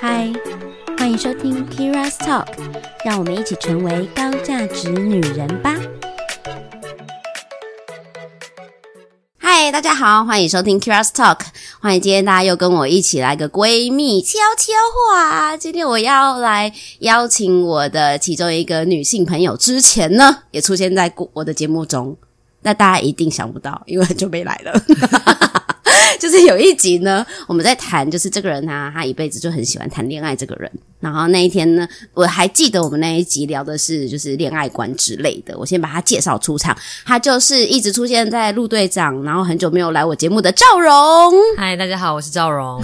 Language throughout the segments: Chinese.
嗨，欢迎收听 Keira's Talk，让我们一起成为高价值女人吧。嗨，大家好，欢迎收听 Keira's Talk，欢迎今天大家又跟我一起来个闺蜜悄悄话。今天我要来邀请我的其中一个女性朋友，之前呢也出现在我的节目中，那大家一定想不到，因为很久没来了。就是有一集呢，我们在谈，就是这个人他，他一辈子就很喜欢谈恋爱。这个人，然后那一天呢，我还记得我们那一集聊的是就是恋爱观之类的。我先把他介绍出场，他就是一直出现在陆队长，然后很久没有来我节目的赵荣。嗨，大家好，我是赵蓉。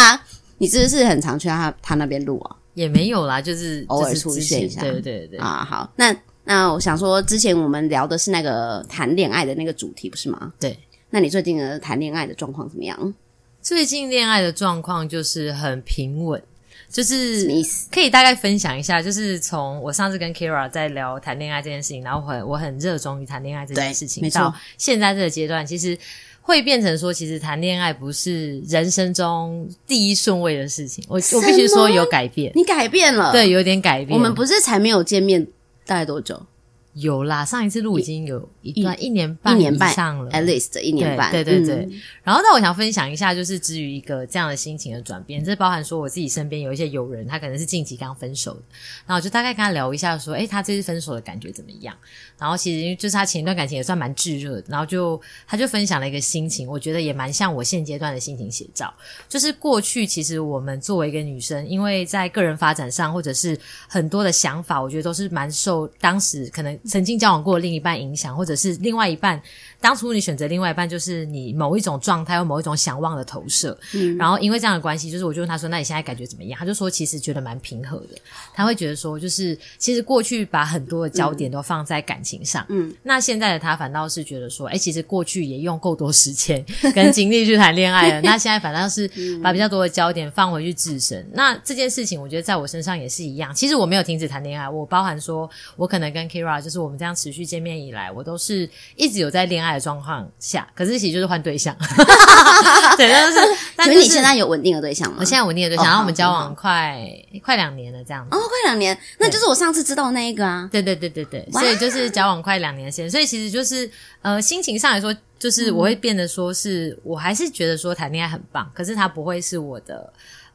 你是不是很常去他他那边录啊？也没有啦，就是偶尔出现一下。对对对对啊，好，那那我想说，之前我们聊的是那个谈恋爱的那个主题，不是吗？对。那你最近的谈恋爱的状况怎么样？最近恋爱的状况就是很平稳，就是什么意思？可以大概分享一下，就是从我上次跟 Keira 在聊谈恋爱这件事情，然后我很我很热衷于谈恋爱这件事情，到现在这个阶段，其实会变成说，其实谈恋爱不是人生中第一顺位的事情。我我必须说有改变，你改变了，对，有点改变。我们不是才没有见面，大概多久？有啦，上一次录已经有一段一年半一年半上了，at least 一年半。对对对对。嗯、然后，那我想分享一下，就是至于一个这样的心情的转变，这包含说我自己身边有一些友人，他可能是近期刚分手的，然后我就大概跟他聊一下，说，哎，他这次分手的感觉怎么样？然后其实就是他前一段感情也算蛮炙热的，然后就他就分享了一个心情，我觉得也蛮像我现阶段的心情写照。就是过去其实我们作为一个女生，因为在个人发展上或者是很多的想法，我觉得都是蛮受当时可能。曾经交往过的另一半影响，或者是另外一半，当初你选择另外一半，就是你某一种状态或某一种想望的投射。嗯，然后因为这样的关系，就是我就问他说：“那你现在感觉怎么样？”他就说：“其实觉得蛮平和的。”他会觉得说：“就是其实过去把很多的焦点都放在感情上，嗯，那现在的他反倒是觉得说：‘哎，其实过去也用够多时间跟精力去谈恋爱了，那现在反倒是把比较多的焦点放回去自身。’那这件事情，我觉得在我身上也是一样。其实我没有停止谈恋爱，我包含说我可能跟 Keira 就是。”我们这样持续见面以来，我都是一直有在恋爱的状况下，可是其实就是换对象。对，但是，但是你现在有稳定的对象吗？我现在稳定的对象，然后我们交往快快两年了，这样子。哦，快两年，那就是我上次知道那一个啊。对对对对对，所以就是交往快两年时间，所以其实就是呃，心情上来说，就是我会变得说是我还是觉得说谈恋爱很棒，可是他不会是我的。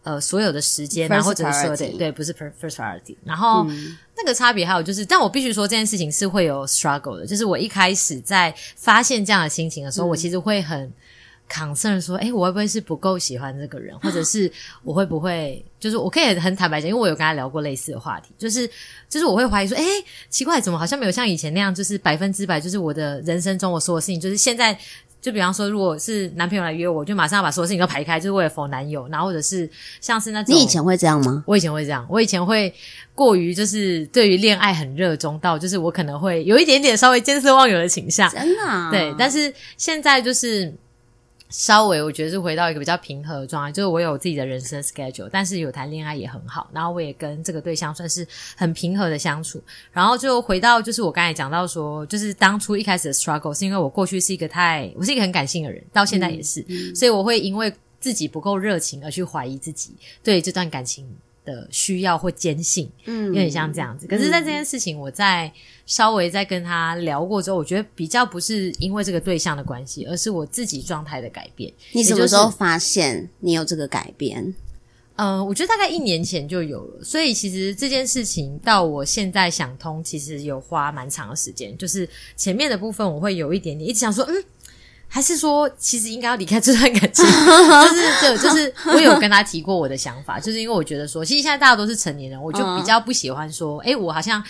呃，所有的时间，然后或者说对对，不是 first priority。然后、嗯、那个差别还有就是，但我必须说这件事情是会有 struggle 的。就是我一开始在发现这样的心情的时候，嗯、我其实会很 concern 说，哎，我会不会是不够喜欢这个人，或者是 我会不会，就是我可以很坦白讲，因为我有跟他聊过类似的话题，就是就是我会怀疑说，哎，奇怪，怎么好像没有像以前那样，就是百分之百，就是我的人生中我所有事情，就是现在。就比方说，如果是男朋友来约我，就马上要把所有事情都排开，就是为了否男友。然后或者是像是那种，你以前会这样吗？我以前会这样，我以前会过于就是对于恋爱很热衷到，就是我可能会有一点点稍微见色忘友的倾向。真的啊？对，但是现在就是。稍微我觉得是回到一个比较平和的状态，就是我有自己的人生 schedule，但是有谈恋爱也很好，然后我也跟这个对象算是很平和的相处，然后就回到就是我刚才讲到说，就是当初一开始的 struggle 是因为我过去是一个太我是一个很感性的人，到现在也是，嗯嗯、所以我会因为自己不够热情而去怀疑自己对这段感情的需要或坚信，嗯，有点像这样子。可是，在这件事情，我在稍微在跟他聊过之后，我觉得比较不是因为这个对象的关系，而是我自己状态的改变。你什么时候发现你有这个改变？嗯、呃，我觉得大概一年前就有了。所以，其实这件事情到我现在想通，其实有花蛮长的时间。就是前面的部分，我会有一点点一直想说，嗯。还是说，其实应该要离开这段感情，就是就就是我有跟他提过我的想法，就是因为我觉得说，其实现在大家都是成年人，我就比较不喜欢说，哎，我好像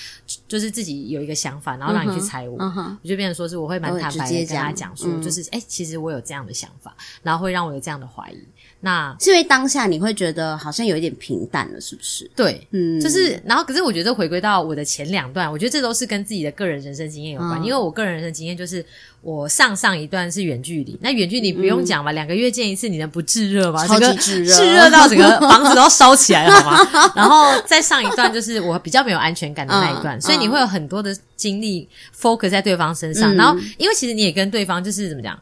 就是自己有一个想法，然后让你去猜我，我就变成说是我会蛮坦白的跟他讲说，就是哎，其实我有这样的想法，然后会让我有这样的怀疑。那是因为当下你会觉得好像有一点平淡了，是不是？对，嗯，就是然后可是我觉得回归到我的前两段，我觉得这都是跟自己的个人人生经验有关，因为我个人人生经验就是。我上上一段是远距离，那远距离不用讲吧，两、嗯、个月见一次，你能不炙热吗？超级炙热，炙热到整个房子都要烧起来了，好吗？然后再上一段就是我比较没有安全感的那一段，嗯、所以你会有很多的精力 focus 在对方身上，嗯、然后因为其实你也跟对方就是怎么讲。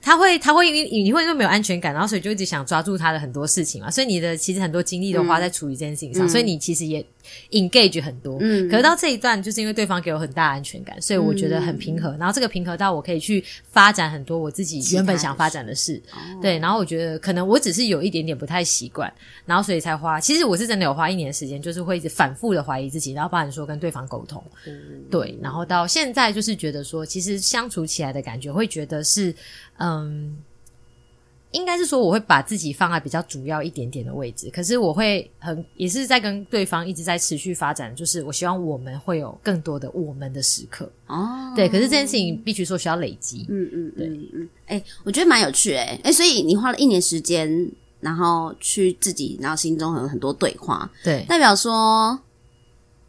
他会他会因为你会因为没有安全感，然后所以就一直想抓住他的很多事情嘛，所以你的其实很多精力都花在处理这件事情上，嗯、所以你其实也 engage 很多。嗯，可是到这一段，就是因为对方给我很大的安全感，所以我觉得很平和。嗯、然后这个平和到我可以去发展很多我自己原本想发展的事。的对，然后我觉得可能我只是有一点点不太习惯，然后所以才花。其实我是真的有花一年时间，就是会一直反复的怀疑自己，然后包含说跟对方沟通。嗯，对，然后到现在就是觉得说，其实相处起来的感觉会觉得是。嗯，应该是说我会把自己放在比较主要一点点的位置，可是我会很也是在跟对方一直在持续发展，就是我希望我们会有更多的我们的时刻哦。对，可是这件事情必须说需要累积。嗯嗯，对嗯嗯。哎、欸，我觉得蛮有趣哎、欸、哎，所以你花了一年时间，然后去自己，然后心中有很多对话，对，代表说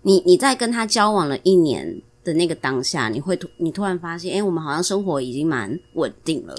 你你在跟他交往了一年。的那个当下，你会突你突然发现，哎、欸，我们好像生活已经蛮稳定了。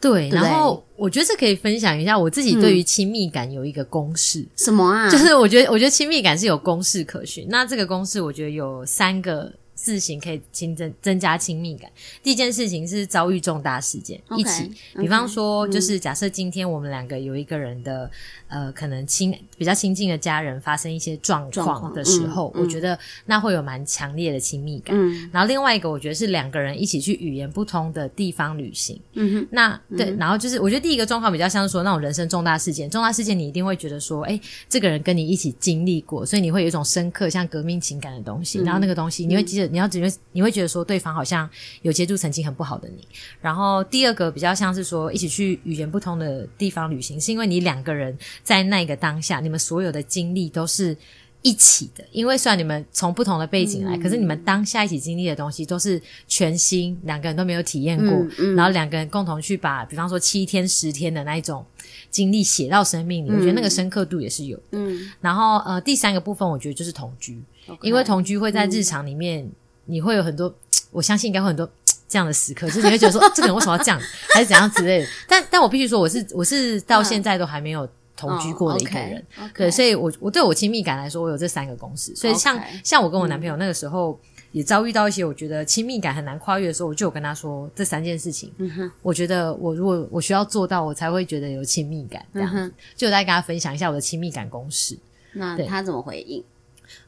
对，然后我觉得这可以分享一下我自己对于亲密感有一个公式。嗯、什么啊？就是我觉得，我觉得亲密感是有公式可循。那这个公式，我觉得有三个事情可以新增增加亲密感。第一件事情是遭遇重大事件，okay, 一起，比方说，就是假设今天我们两个有一个人的。呃，可能亲比较亲近的家人发生一些状况的时候，我觉得那会有蛮强烈的亲密感。嗯，然后另外一个，我觉得是两个人一起去语言不通的地方旅行。嗯哼，那对，然后就是我觉得第一个状况比较像是说那种人生重大事件，重大事件你一定会觉得说，哎，这个人跟你一起经历过，所以你会有一种深刻像革命情感的东西。嗯、然后那个东西你会记得，嗯、你要只会你会觉得说对方好像有接触曾经很不好的你。然后第二个比较像是说一起去语言不通的地方旅行，是因为你两个人。在那个当下，你们所有的经历都是一起的，因为虽然你们从不同的背景来，嗯、可是你们当下一起经历的东西都是全新，两个人都没有体验过，嗯嗯、然后两个人共同去把，比方说七天、十天的那一种经历写到生命里，嗯、我觉得那个深刻度也是有的。嗯，然后呃，第三个部分我觉得就是同居，Okay, 因为同居会在日常里面，嗯、你会有很多，我相信应该会很多。这样的时刻，就是你会觉得说，这个人为什么要这样，还是怎样之类的。但但我必须说，我是我是到现在都还没有同居过的一个人。Oh, okay, okay. 对，所以我我对我亲密感来说，我有这三个公式。所以像.像我跟我男朋友那个时候，也遭遇到一些我觉得亲密感很难跨越的时候，我就有跟他说这三件事情。嗯哼，我觉得我如果我需要做到，我才会觉得有亲密感。这样子，嗯哼，就再跟他分享一下我的亲密感公式。那他怎么回应？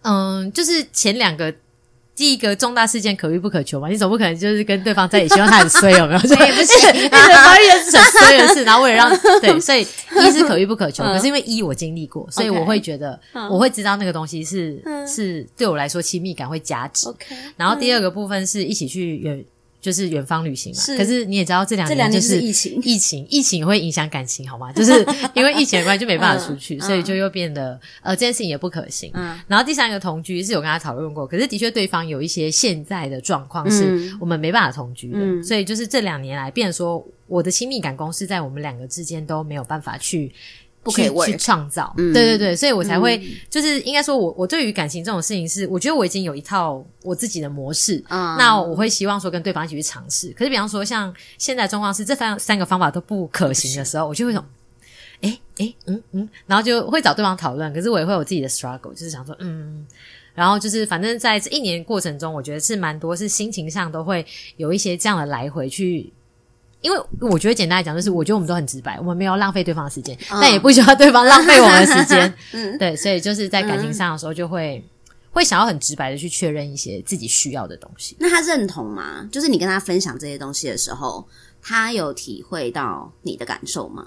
嗯，就是前两个。第一个重大事件可遇不可求嘛，你总不可能就是跟对方在一起，希望他很衰，有没有？所以不 是，一直发生很衰的事，然后为了让 对，所以一是可遇不可求。可是因为一我经历过，所以我会觉得我会知道那个东西是是对我来说亲密感会加值。然后第二个部分是一起去远。就是远方旅行嘛，是可是你也知道这两年就是疫情，疫情疫情会影响感情，好吗？就是因为疫情的关系就没办法出去，嗯、所以就又变得呃这件事情也不可行。嗯，然后第三个同居是有跟他讨论过，可是的确对方有一些现在的状况是我们没办法同居的，嗯、所以就是这两年来，变成说我的亲密感公式在我们两个之间都没有办法去。不可以去创造，嗯、对对对，所以我才会、嗯、就是应该说我，我我对于感情这种事情是，我觉得我已经有一套我自己的模式，嗯、那我会希望说跟对方一起去尝试。可是比方说像现在状况是这三三个方法都不可行的时候，我就会想。哎哎嗯嗯，然后就会找对方讨论。可是我也会有自己的 struggle，就是想说，嗯，然后就是反正在这一年过程中，我觉得是蛮多是心情上都会有一些这样的来回去。因为我觉得简单来讲，就是我觉得我们都很直白，我们没有浪费对方的时间，嗯、但也不需要对方浪费我们的时间。嗯，对，所以就是在感情上的时候，就会、嗯、会想要很直白的去确认一些自己需要的东西。那他认同吗？就是你跟他分享这些东西的时候，他有体会到你的感受吗？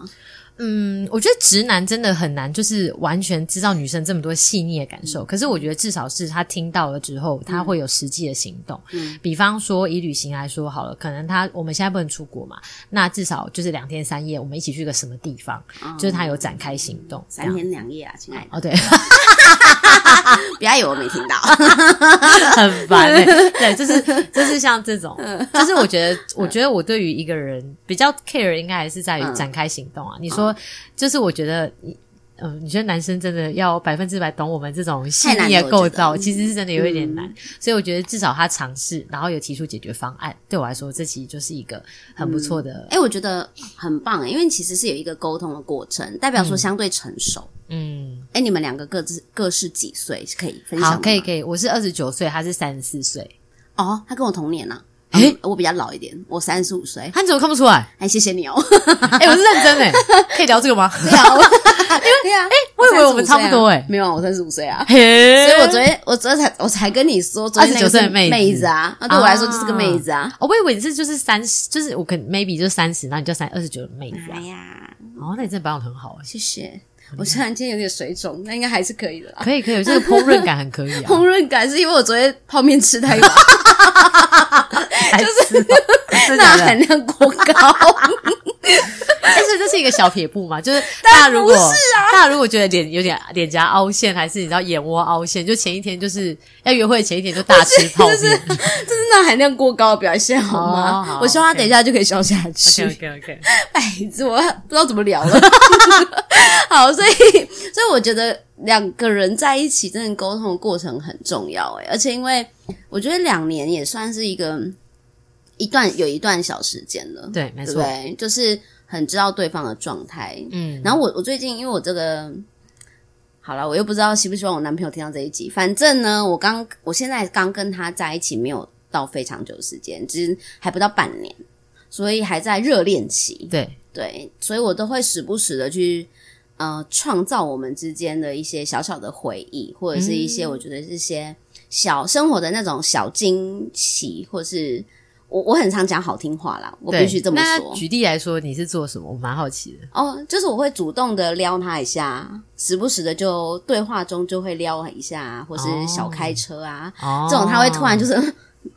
嗯，我觉得直男真的很难，就是完全知道女生这么多细腻的感受。嗯、可是我觉得至少是他听到了之后，他会有实际的行动。嗯，比方说以旅行来说好了，可能他我们现在不能出国嘛，那至少就是两天三夜，我们一起去个什么地方，嗯、就是他有展开行动。三天两夜啊，亲爱的。哦，对，不要以为我没听到，很烦、欸。对，就是就是像这种，就是我觉得，我觉得我对于一个人比较 care，应该还是在于展开行动啊。你说。说就是我觉得，嗯、呃，你觉得男生真的要百分之百懂我们这种细腻的构造，其实是真的有一点难。嗯、所以我觉得至少他尝试，然后有提出解决方案，对我来说，这其实就是一个很不错的。哎、嗯欸，我觉得很棒，因为其实是有一个沟通的过程，代表说相对成熟。嗯，哎、欸，你们两个各自各是几岁？可以分享？好，可以，可以。我是二十九岁，他是三十四岁。哦，他跟我同年呢、啊。哎、嗯，我比较老一点，我三十五岁。他怎么看不出来？哎，谢谢你哦。哎，我是认真哎，可以聊这个吗？对啊，因为对啊，哎，我以为我们差不多哎，没有啊，我三十五岁啊。所以我昨天我昨天才我才跟你说，二十九岁的妹子啊，那对我来说就是个妹子啊。我以为你是就是三十，就是我可能 maybe 就是三十，然后你就三二十九的妹子。哎呀，哦，那你真的保养很好啊，谢谢。我虽然今天有点水肿，那应该还是可以的啦。可以可以，这个烹饪感很可以啊。烹饪感是因为我昨天泡面吃太多，就是钠 含量过高。但是这是一个小撇步嘛，就是大家如果大家如果觉得脸有点脸颊凹陷，还是你知道眼窝凹陷，就前一天就是要约会前一天就大吃泡面，这是钠含量过高的表现好吗？我希望他等一下就可以消下去。OK OK，哎，这我不知道怎么聊了。好，所以所以我觉得两个人在一起真的沟通的过程很重要诶，而且因为我觉得两年也算是一个一段有一段小时间了，对，没错，对，就是很知道对方的状态，嗯。然后我我最近因为我这个好了，我又不知道希不希望我男朋友听到这一集，反正呢，我刚我现在刚跟他在一起没有到非常久的时间，其实还不到半年，所以还在热恋期，对。对，所以我都会时不时的去。呃，创造我们之间的一些小小的回忆，或者是一些我觉得这些小生活的那种小惊喜，或是我我很常讲好听话啦，我必须这么说。那举例来说，你是做什么？我蛮好奇的。哦，就是我会主动的撩他一下，时不时的就对话中就会撩一下，或是小开车啊，哦、这种他会突然就是。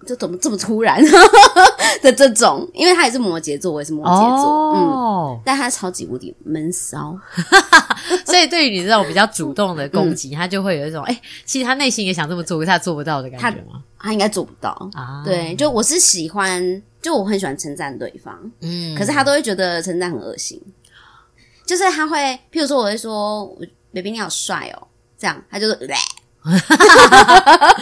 就怎么这么突然？的这种，因为他也是摩羯座，我也是摩羯座，哦、嗯，但他超级无敌闷骚，所以对于你这种比较主动的攻击，嗯、他就会有一种 哎、欸，其实他内心也想这么做，可是他做不到的感觉吗？他，他应该做不到。啊。对，就我是喜欢，就我很喜欢称赞对方，嗯，可是他都会觉得称赞很恶心，就是他会，譬如说我会说，baby 你好帅哦，这样他就是。呃哈哈哈哈哈！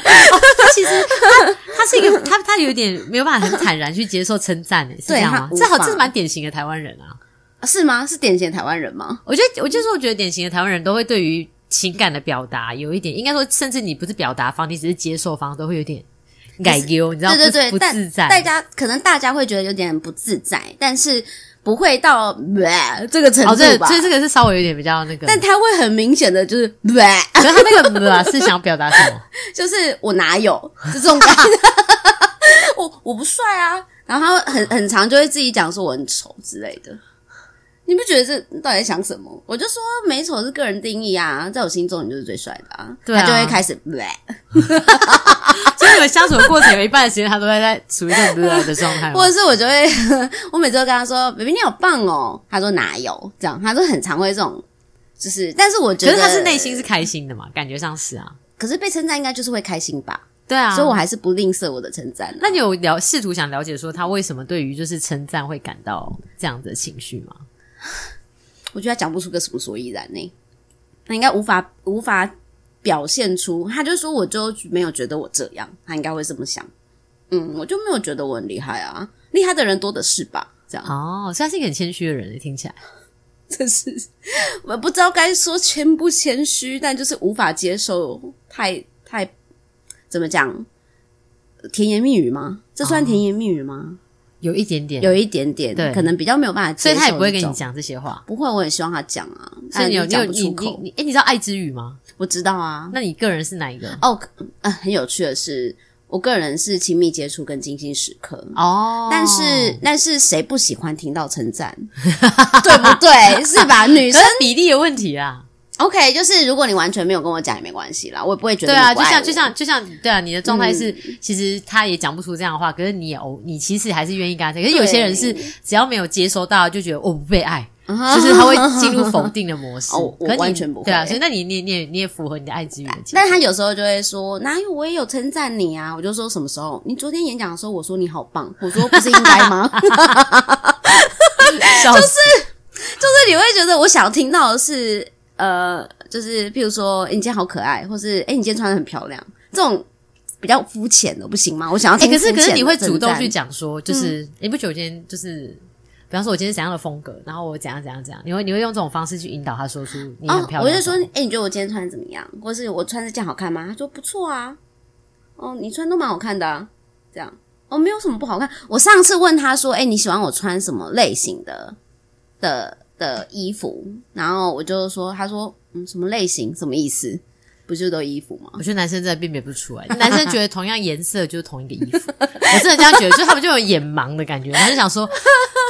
他其实他他是一个他他有点没有办法很坦然去接受称赞诶，是这样吗？这好这是蛮典型的台湾人啊，是吗？是典型的台湾人吗？我觉得我就是我觉得典型的台湾人都会对于情感的表达有一点，应该说甚至你不是表达方，你只是接受方，都会有点改丢，你知道？对对对，不自在。大家可能大家会觉得有点不自在，但是。不会到这个程度吧？所以这个是稍微有点比较那个，但他会很明显的就是，可是他那个是想表达什么？就是我哪有就这种感觉？我我不帅啊，然后他很很长就会自己讲说我很丑之类的。你不觉得这到底在想什么？我就说美丑是个人定义啊，在我心中你就是最帅的啊。对啊，他就会开始，所以你们相处的过程有一半的时间他都在在处于这种的状态。或者是我就会，我每次都跟他说：“baby，你好棒哦。”他说：“哪有？”这样，他说很常会这种，就是，但是我觉得，可是他是内心是开心的嘛，感觉上是啊。可是被称赞应该就是会开心吧？对啊，所以我还是不吝啬我的称赞啊。那你有了试图想了解说他为什么对于就是称赞会感到这样子的情绪吗？我觉得他讲不出个什么所以然呢，他应该无法无法表现出，他就说我就没有觉得我这样，他应该会这么想。嗯，我就没有觉得我很厉害啊，厉害的人多的是吧？这样哦，所以他是一个很谦虚的人，听起来，真是我不知道该说谦不谦虚，但就是无法接受太太怎么讲甜言蜜语吗？这算甜言蜜语吗？哦有一点点，有一点点，对，可能比较没有办法，所以他也不会跟你讲这些话。不会，我很希望他讲啊。所以你有讲不出口。你诶，你知道爱之语吗？我知道啊。那你个人是哪一个？哦，呃，很有趣的是，我个人是亲密接触跟精心时刻哦。但是，但是谁不喜欢听到称赞？对不对？是吧？女生比例有问题啊。OK，就是如果你完全没有跟我讲也没关系啦，我也不会觉得对啊，就像就像就像对啊，你的状态是、嗯、其实他也讲不出这样的话，可是你也哦，你其实还是愿意跟他讲。可是有些人是只要没有接收到，就觉得我、哦、不被爱，就是他会进入否定的模式。哦，我完全不会。对啊，所以那你你你也你也符合你的爱之语。但他有时候就会说，哪有我也有称赞你啊？我就说什么时候？你昨天演讲的时候，我说你好棒，我说不是应该吗？就是就是你会觉得我想要听到的是呃。就是，譬如说，你今天好可爱，或是，哎，你今天穿的很漂亮，这种比较肤浅的，不行吗？我想要听。可是，可是你会主动去讲说，就是，嗯、你不觉得我今天就是，比方说，我今天怎样的风格，然后我怎样怎样怎样，你会你会用这种方式去引导他说出你很漂亮。哦，我就说，哎，你觉得我今天穿的怎么样？或是我穿这件好看吗？他说不错啊。哦，你穿都蛮好看的啊，这样。哦，没有什么不好看。我上次问他说，哎，你喜欢我穿什么类型的的的衣服？然后我就说，他说，嗯，什么类型？什么意思？不是都衣服吗？我觉得男生真的辨别不出来，男生觉得同样颜色就是同一个衣服。我真的这样觉得，就他们就有眼盲的感觉，他就想说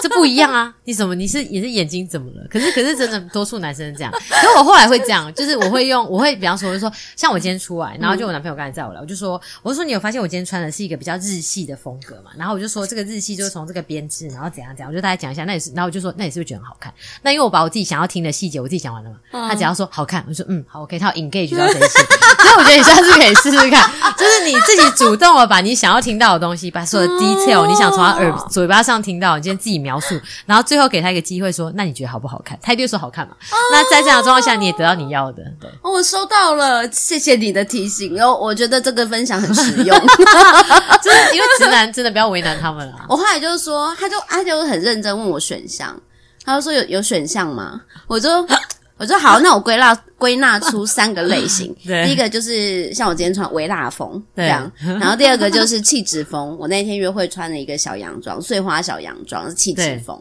这不一样啊！你怎么你是也是眼睛怎么了？可是可是真的多数男生这样。可是我后来会这样，就是我会用我会比方说，我就说像我今天出来，然后就我男朋友刚才载我来，我就说我就说你有发现我今天穿的是一个比较日系的风格嘛？然后我就说这个日系就是从这个编织，然后怎样怎样，我就大概讲一下。那也是，然后我就说那你是不是觉得很好看？那因为我把我自己想要听的细节我自己讲完了嘛。他只要说好看，我说嗯好 OK，他要 engage 到这 所以我觉得你下次可以试试看，就是你自己主动的把你想要听到的东西，把所有的 detail，你想从他耳嘴巴上听到，你今天自己描述，然后最后给他一个机会说，那你觉得好不好看？他一定说好看嘛。那在这样的状况下，你也得到你要的。对，我收到了，谢谢你的提醒哦。我觉得这个分享很实用，就是因为直男真的不要为难他们啊。我后来就是说，他就他就很认真问我选项，他就说有有选项吗？我就。我说好，那我归纳归纳出三个类型。对，第一个就是像我今天穿微辣风这样，然后第二个就是气质风。我那天约会穿了一个小洋装，碎花小洋装是气质风。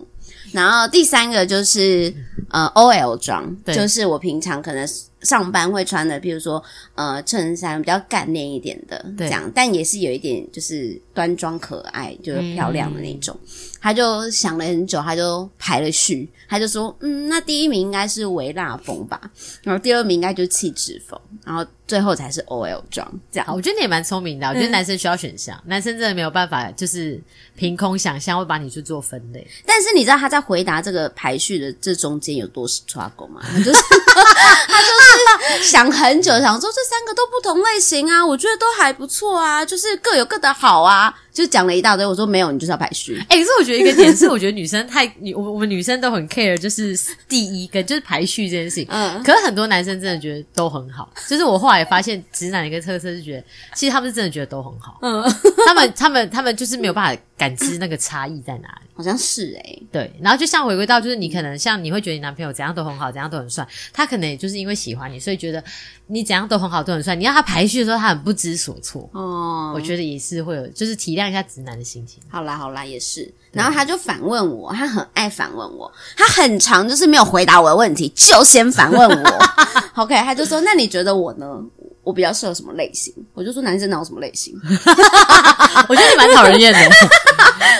然后第三个就是呃 OL 装，就是我平常可能上班会穿的，比如说呃衬衫比较干练一点的这样，但也是有一点就是端庄可爱，就是漂亮的那种。嗯他就想了很久，他就排了序，他就说：“嗯，那第一名应该是微辣风吧，然后第二名应该就是气质风，然后最后才是 OL 装。”这样，我觉得你也蛮聪明的。我觉得男生需要选项，嗯、男生真的没有办法，就是凭空想象会把你去做分类。但是你知道他在回答这个排序的这中间有多 struggle 吗？他 就是他就是想很久，想说这三个都不同类型啊，我觉得都还不错啊，就是各有各的好啊。就讲了一大堆，我说没有，你就是要排序。哎、欸，可是我觉得一个点是，我觉得女生太女，我我们女生都很 care，就是第一个就是排序这件事情。嗯，可是很多男生真的觉得都很好。就是我后来发现，直男的一个特色是觉得，其实他们是真的觉得都很好。嗯，他们他们他们就是没有办法感知那个差异在哪里。好像是诶、欸、对。然后就像回归到，就是你可能像你会觉得你男朋友怎样都很好，怎样都很帅，他可能也就是因为喜欢你，所以觉得你怎样都很好，都很帅。你要他排序的时候，他很不知所措。哦，我觉得也是会有，就是体谅一下直男的心情。好啦好啦，也是。然后他就反问我，他很爱反问我，他很长就是没有回答我的问题，就先反问我。OK，他就说：“那你觉得我呢？”我比较适合什么类型？我就说男生哪有什么类型？我觉得你蛮讨人厌的。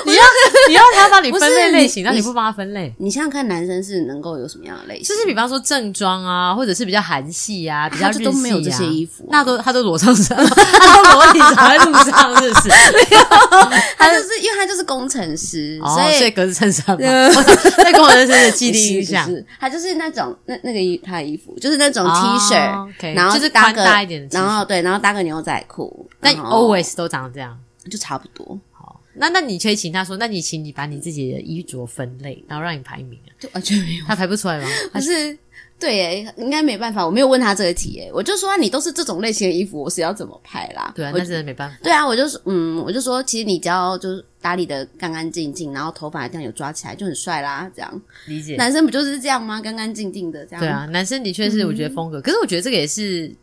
你要你要他帮你分类类型，那你，你不帮他分类？你想想看，男生是能够有什么样的类型？就是比方说正装啊，或者是比较韩系啊，比较日系啊，都没有这些衣服，啊，那都他都裸上身，他都裸体走在路上，是不是？他就是因为他就是工程师，哦、所以所以格子衬衫嘛，对工程师的既定印象，他就是那种那那个衣他的衣服就是那种 T 恤，然后就是宽大然后对，然后搭个牛仔裤，那 always 都长这样，就差不多。好，那那你可以请他说，那你请你把你自己的衣着分类，然后让你排名啊？就完全没有，他排不出来吗？还是对耶，应该没办法。我没有问他这个题诶，我就说、啊、你都是这种类型的衣服，我是要怎么排啦？对啊，那真的没办法。对啊，我就说嗯，我就说其实你只要就是打理的干干净净，然后头发这样有抓起来就很帅啦。这样理解，男生不就是这样吗？干干净净的这样。对啊，男生的确是我觉得风格，嗯、可是我觉得这个也是。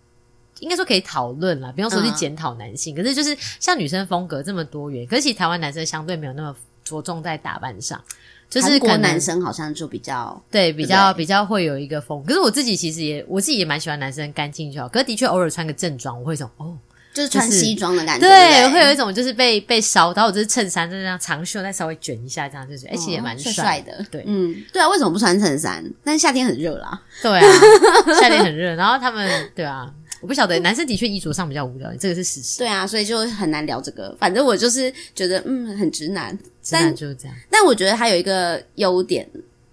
应该说可以讨论啦，不用说去检讨男性。嗯、可是就是像女生风格这么多元，可是其实台湾男生相对没有那么着重在打扮上，就是韩国男生好像就比较对，比较比较会有一个风。可是我自己其实也我自己也蛮喜欢男生干净就好。可是的确偶尔穿个正装，我会说哦，就是穿西装的感觉，对，对会有一种就是被被烧到，我就是衬衫就这样长袖再稍微卷一下，这样就是哎，其实也蛮帅帅的。对，嗯，对啊，为什么不穿衬衫？但是夏天很热啦，对啊，夏天很热，然后他们对啊。我不晓得，男生的确衣着上比较无聊，这个是事实。对啊，所以就很难聊这个。反正我就是觉得，嗯，很直男。直男就是这样。但我觉得他有一个优点，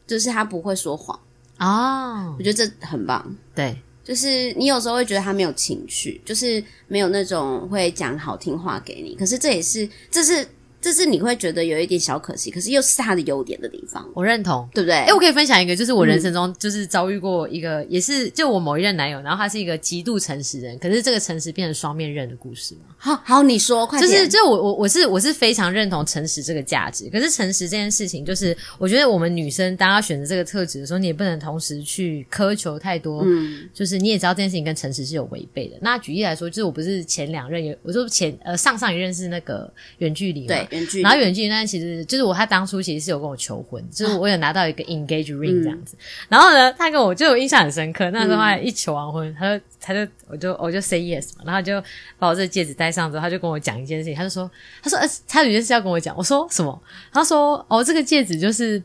就是他不会说谎。哦，我觉得这很棒。对，就是你有时候会觉得他没有情绪，就是没有那种会讲好听话给你。可是这也是，这是。这是你会觉得有一点小可惜，可是又是他的优点的地方。我认同，对不对？哎，我可以分享一个，就是我人生中就是遭遇过一个，嗯、也是就我某一任男友，然后他是一个极度诚实人，可是这个诚实变成双面刃的故事嘛。好好，你说，快点。就是，就我我我是我是非常认同诚实这个价值，可是诚实这件事情，就是我觉得我们女生当要选择这个特质的时候，你也不能同时去苛求太多。嗯，就是你也知道这件事情跟诚实是有违背的。那举例来说，就是我不是前两任有，我说前呃上上一任是那个远距离嘛，对，远距离，然后远距离，那其实就是我，他当初其实是有跟我求婚，就是我有拿到一个 engage ring 这样子。嗯、然后呢，他跟我就我印象很深刻，那时候他一求完婚，他就他就我就我就 say yes 嘛，然后就把我这个戒指戴上之后，他就跟我讲一件事情，他就说，他说呃，他有件事要跟我讲，我说什么？他说哦，这个戒指就是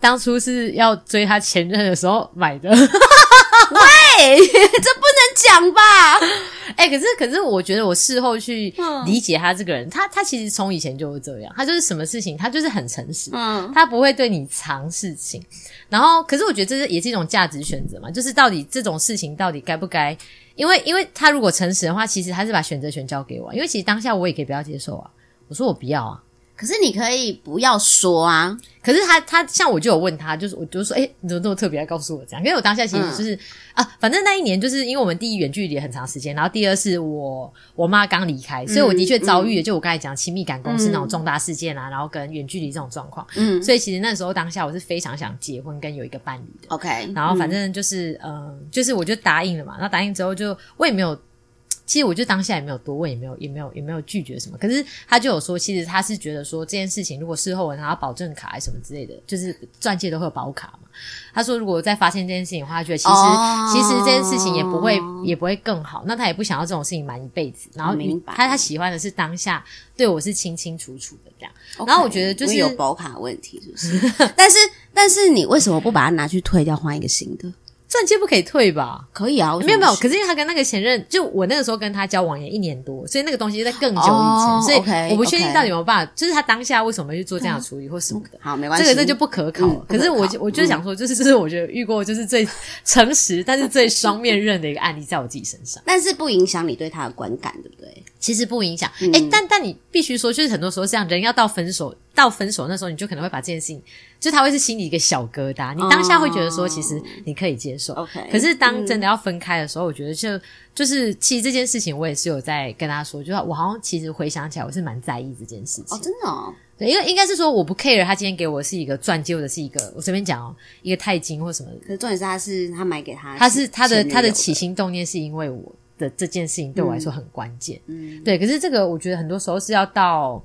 当初是要追他前任的时候买的。喂，这不能讲吧？哎、欸，可是可是，我觉得我事后去理解他这个人，嗯、他他其实从以前就是这样，他就是什么事情他就是很诚实，嗯，他不会对你藏事情。然后，可是我觉得这是也是一种价值选择嘛，就是到底这种事情到底该不该？因为因为他如果诚实的话，其实他是把选择权交给我，因为其实当下我也可以不要接受啊，我说我不要啊。可是你可以不要说啊！可是他他像我就有问他，就是我就说，哎、欸、你怎么这么特别来告诉我这样？因为我当下其实就是、嗯、啊，反正那一年就是因为我们第一远距离很长时间，然后第二是我我妈刚离开，所以我的确遭遇了、嗯、就我刚才讲亲密感公司那种重大事件啊，嗯、然后跟远距离这种状况，嗯，所以其实那时候当下我是非常想结婚跟有一个伴侣的，OK，然后反正就是嗯、呃，就是我就答应了嘛，然后答应之后就我也没有。其实我就当下也没有多问，也没有也没有也没有拒绝什么。可是他就有说，其实他是觉得说这件事情，如果事后我拿到保证卡还是什么之类的，就是钻戒都会有保卡嘛。他说，如果再发现这件事情的话，他觉得其实、哦、其实这件事情也不会也不会更好。那他也不想要这种事情瞒一辈子。然后他他喜欢的是当下对我是清清楚楚的这样。Okay, 然后我觉得就是有保卡问题，是不是？但是但是你为什么不把它拿去退掉，换一个新的？钻戒不可以退吧？可以啊，没有没有。可是因为他跟那个前任，就我那个时候跟他交往也一年多，所以那个东西在更久以前，哦、所以我不确定到底有没有办法。Okay, 就是他当下为什么会去做这样的处理或什么的？好，没关系，这个这就不可考。嗯、可，可是我我就是想说，就是这是我觉得遇过就是最诚实，但是最双面刃的一个案例，在我自己身上。但是不影响你对他的观感，对不对？其实不影响。哎、但但你必须说，就是很多时候这样，人要到分手。到分手那时候，你就可能会把这件事情，就他会是心里一个小疙瘩。你当下会觉得说，其实你可以接受。OK，、oh, 可是当真的要分开的时候，嗯、我觉得就就是，其实这件事情我也是有在跟他说，就是我好像其实回想起来，我是蛮在意这件事情。哦，oh, 真的哦。对，因为应该是说我不 care 他今天给我是一个钻戒或者是一个，我随便讲哦，一个钛金或什么的。可是重点是他是他买给他，他是他的他的起心动念是因为我的这件事情对我来说很关键。嗯，对。可是这个我觉得很多时候是要到。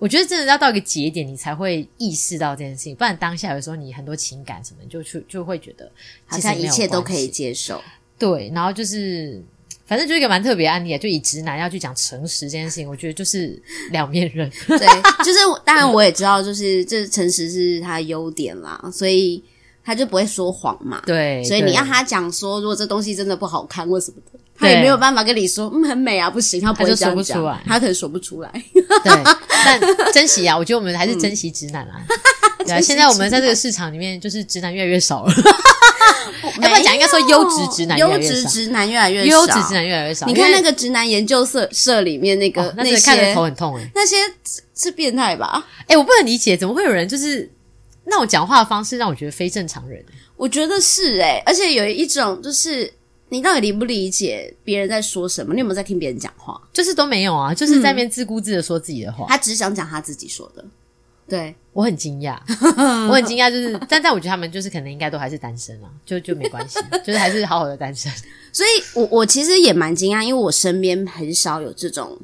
我觉得真的要到一个节点，你才会意识到这件事情。不然当下有时候你很多情感什么，就去就会觉得好像一切都可以接受。对，然后就是反正就一个蛮特别案例啊，就以直男要去讲诚实这件事情，我觉得就是两面人。对，就是当然我也知道，就是这诚实是他的优点啦，所以他就不会说谎嘛。对，所以你让他讲说，如果这东西真的不好看或什么的。他也没有办法跟你说，嗯，很美啊，不行，他不会这样讲，不出来，他可能说不出来。对，但珍惜啊，我觉得我们还是珍惜直男啊。对啊，现在我们在这个市场里面，就是直男越来越少了。要不要讲？应该说优质直男，优质直男越来越少，优质直男越来越少。你看那个直男研究社社里面那个，那些看着头很痛诶，那些是变态吧？哎，我不能理解，怎么会有人就是那种讲话的方式让我觉得非正常人？我觉得是哎，而且有一种就是。你到底理不理解别人在说什么？你有没有在听别人讲话？就是都没有啊，就是在那边自顾自的说自己的话。嗯、他只想讲他自己说的。对，我很惊讶，我很惊讶，就是，但但我觉得他们就是可能应该都还是单身啊，就就没关系，就是还是好好的单身。所以我我其实也蛮惊讶，因为我身边很少有这种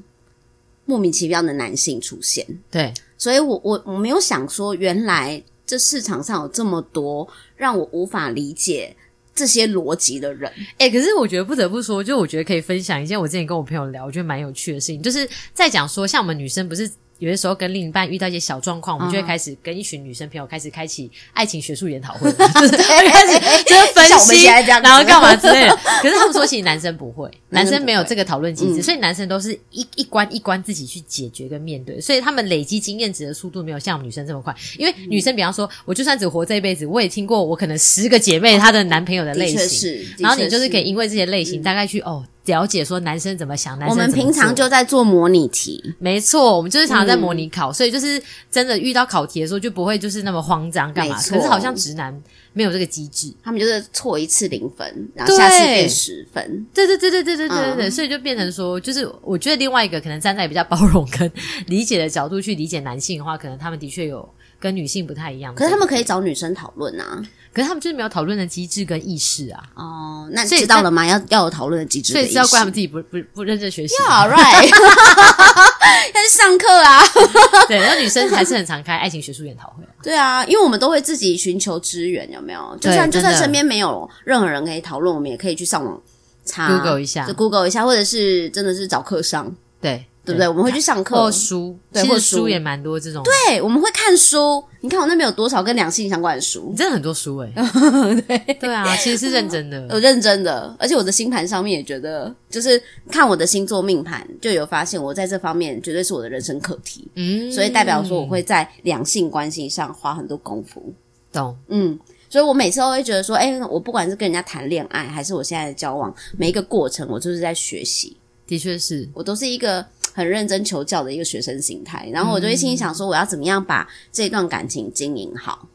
莫名其妙的男性出现。对，所以我我我没有想说，原来这市场上有这么多让我无法理解。这些逻辑的人，哎、可是我觉得不得不说，就我觉得可以分享一件我之前跟我朋友聊，我觉得蛮有趣的事情，就是在讲说，像我们女生不是。有的时候跟另一半遇到一些小状况，我们就会开始跟一群女生朋友开始开启爱情学术研讨会，就是开 始就是分析，然后干嘛之类的。可是他们说，其实男生不会，男生没有这个讨论机制，所以男生都是一一关一关自己去解决跟面对，所以他们累积经验值的速度没有像我们女生这么快。因为女生，比方说，我就算只活这一辈子，我也听过我可能十个姐妹她的男朋友的类型，然后你就是可以因为这些类型大概去哦。了解说男生怎么想，男生。我们平常就在做模拟题，没错，我们就是常常在模拟考，嗯、所以就是真的遇到考题的时候就不会就是那么慌张干嘛。可是好像直男没有这个机制，他们就是错一次零分，然后下次变十分。对对对对对对对对对，嗯、所以就变成说，就是我觉得另外一个可能站在比较包容跟理解的角度去理解男性的话，可能他们的确有跟女性不太一样。可是他们可以找女生讨论啊。可是他们就是没有讨论的机制跟意识啊！哦，那你知道了吗？要要有讨论的机制的意识。是要怪他们自己不不不认真学习。Yeah, right，要去上课啊。对，然后女生还是很常开爱情学术研讨会。对啊，因为我们都会自己寻求支援，有没有？就算就算身边没有任何人可以讨论，我们也可以去上网查 Google 一下，就 Google 一下，或者是真的是找课上。对。对不对？我们会去上课或书，对，或书，也蛮多这种。对，我们会看书。你看我那边有多少跟两性相关的书？你真的很多书哎、欸。对对啊，其实是认真的，我认真的。而且我的星盘上面也觉得，就是看我的星座命盘，就有发现我在这方面绝对是我的人生课题。嗯，所以代表说我会在两性关系上花很多功夫。懂。嗯，所以我每次都会觉得说，哎，我不管是跟人家谈恋爱，还是我现在的交往，每一个过程我就是在学习。的确是我都是一个。很认真求教的一个学生心态，然后我就会心里想说，我要怎么样把这段感情经营好？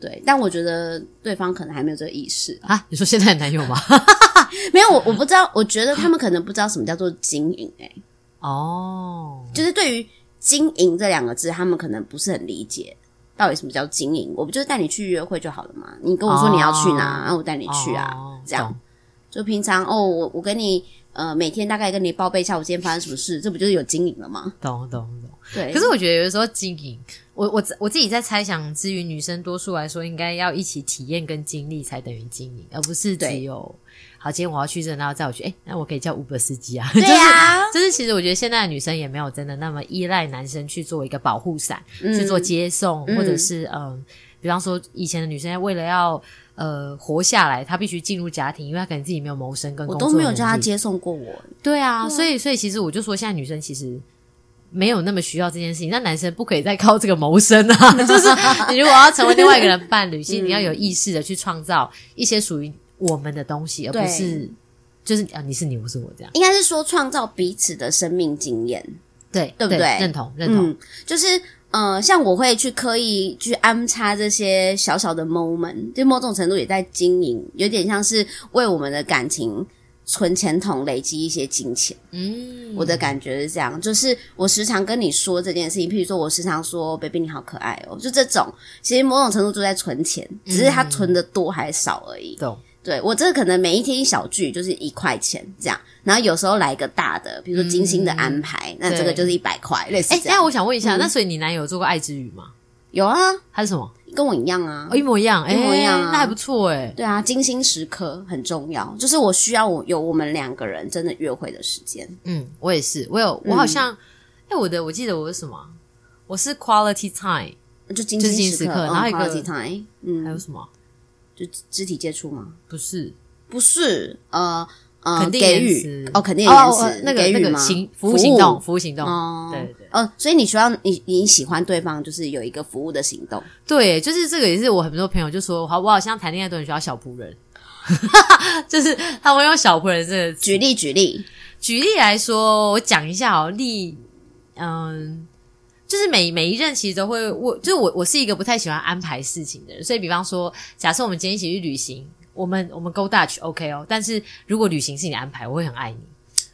对，但我觉得对方可能还没有这个意识啊。你说现在的男友吗？没有，我我不知道，我觉得他们可能不知道什么叫做经营、欸。哎，哦，就是对于经营这两个字，他们可能不是很理解到底什么叫经营。我不就是带你去约会就好了嘛？你跟我说你要去哪，然后我带你去啊，哦、这样。就平常哦，我我跟你。呃，每天大概跟你报备一下我今天发生什么事，这不就是有经营了吗？懂懂懂。对。可是我觉得有的时候经营，我我我自己在猜想，至于女生多数来说，应该要一起体验跟经历才等于经营，而不是只有好，今天我要去这，然后载我去，诶，那我可以叫 Uber 司机啊。对啊。就是，就是其实我觉得现在的女生也没有真的那么依赖男生去做一个保护伞，嗯、去做接送，或者是嗯、呃，比方说以前的女生为了要。呃，活下来，他必须进入家庭，因为他可能自己没有谋生跟。我都没有叫他接送过我。对啊，嗯、所以所以其实我就说，现在女生其实没有那么需要这件事情。那男生不可以再靠这个谋生啊！就是你如果要成为另外一个人伴侣，其实你要有意识的去创造一些属于我们的东西，而不是就是啊，你是你，不是我这样。应该是说创造彼此的生命经验，对对不对？对认同认同，嗯、就是。呃，像我会去刻意去安插这些小小的 moment，就某种程度也在经营，有点像是为我们的感情存钱筒，累积一些金钱。嗯，我的感觉是这样，就是我时常跟你说这件事情，譬如说我时常说，baby 你好可爱哦，就这种，其实某种程度就在存钱，只是他存的多还是少而已。懂。对，我这个可能每一天一小聚就是一块钱这样，然后有时候来一个大的，比如说精心的安排，嗯、那这个就是一百块，类似这样。哎，那我想问一下，嗯、那所以你男友做过爱之语吗？有啊，他是什么？跟我一样啊，哦、一模一样，一模一样啊，那还不错哎。对啊，精心时刻很重要，就是我需要我有我们两个人真的约会的时间。嗯，我也是，我有，我好像，哎、嗯，我的，我记得我是什么？我是 quality time，就精心时刻，然后一个 quality time，嗯，还有什么？就肢体接触吗？不是，不是，呃呃，肯定给予哦，肯定言辞，那个给予吗？行服务行动，服务行动，哦，对对，哦，所以你需要你你喜欢对方，就是有一个服务的行动，对，就是这个也是我很多朋友就说，好，我好像谈恋爱都很需要小仆人，就是他会用小仆人这个举例举例举例来说，我讲一下哦，例，嗯。就是每每一任其实都会我，就是我我是一个不太喜欢安排事情的人，所以比方说，假设我们今天一起去旅行，我们我们 go Dutch OK 哦，但是如果旅行是你安排，我会很爱你。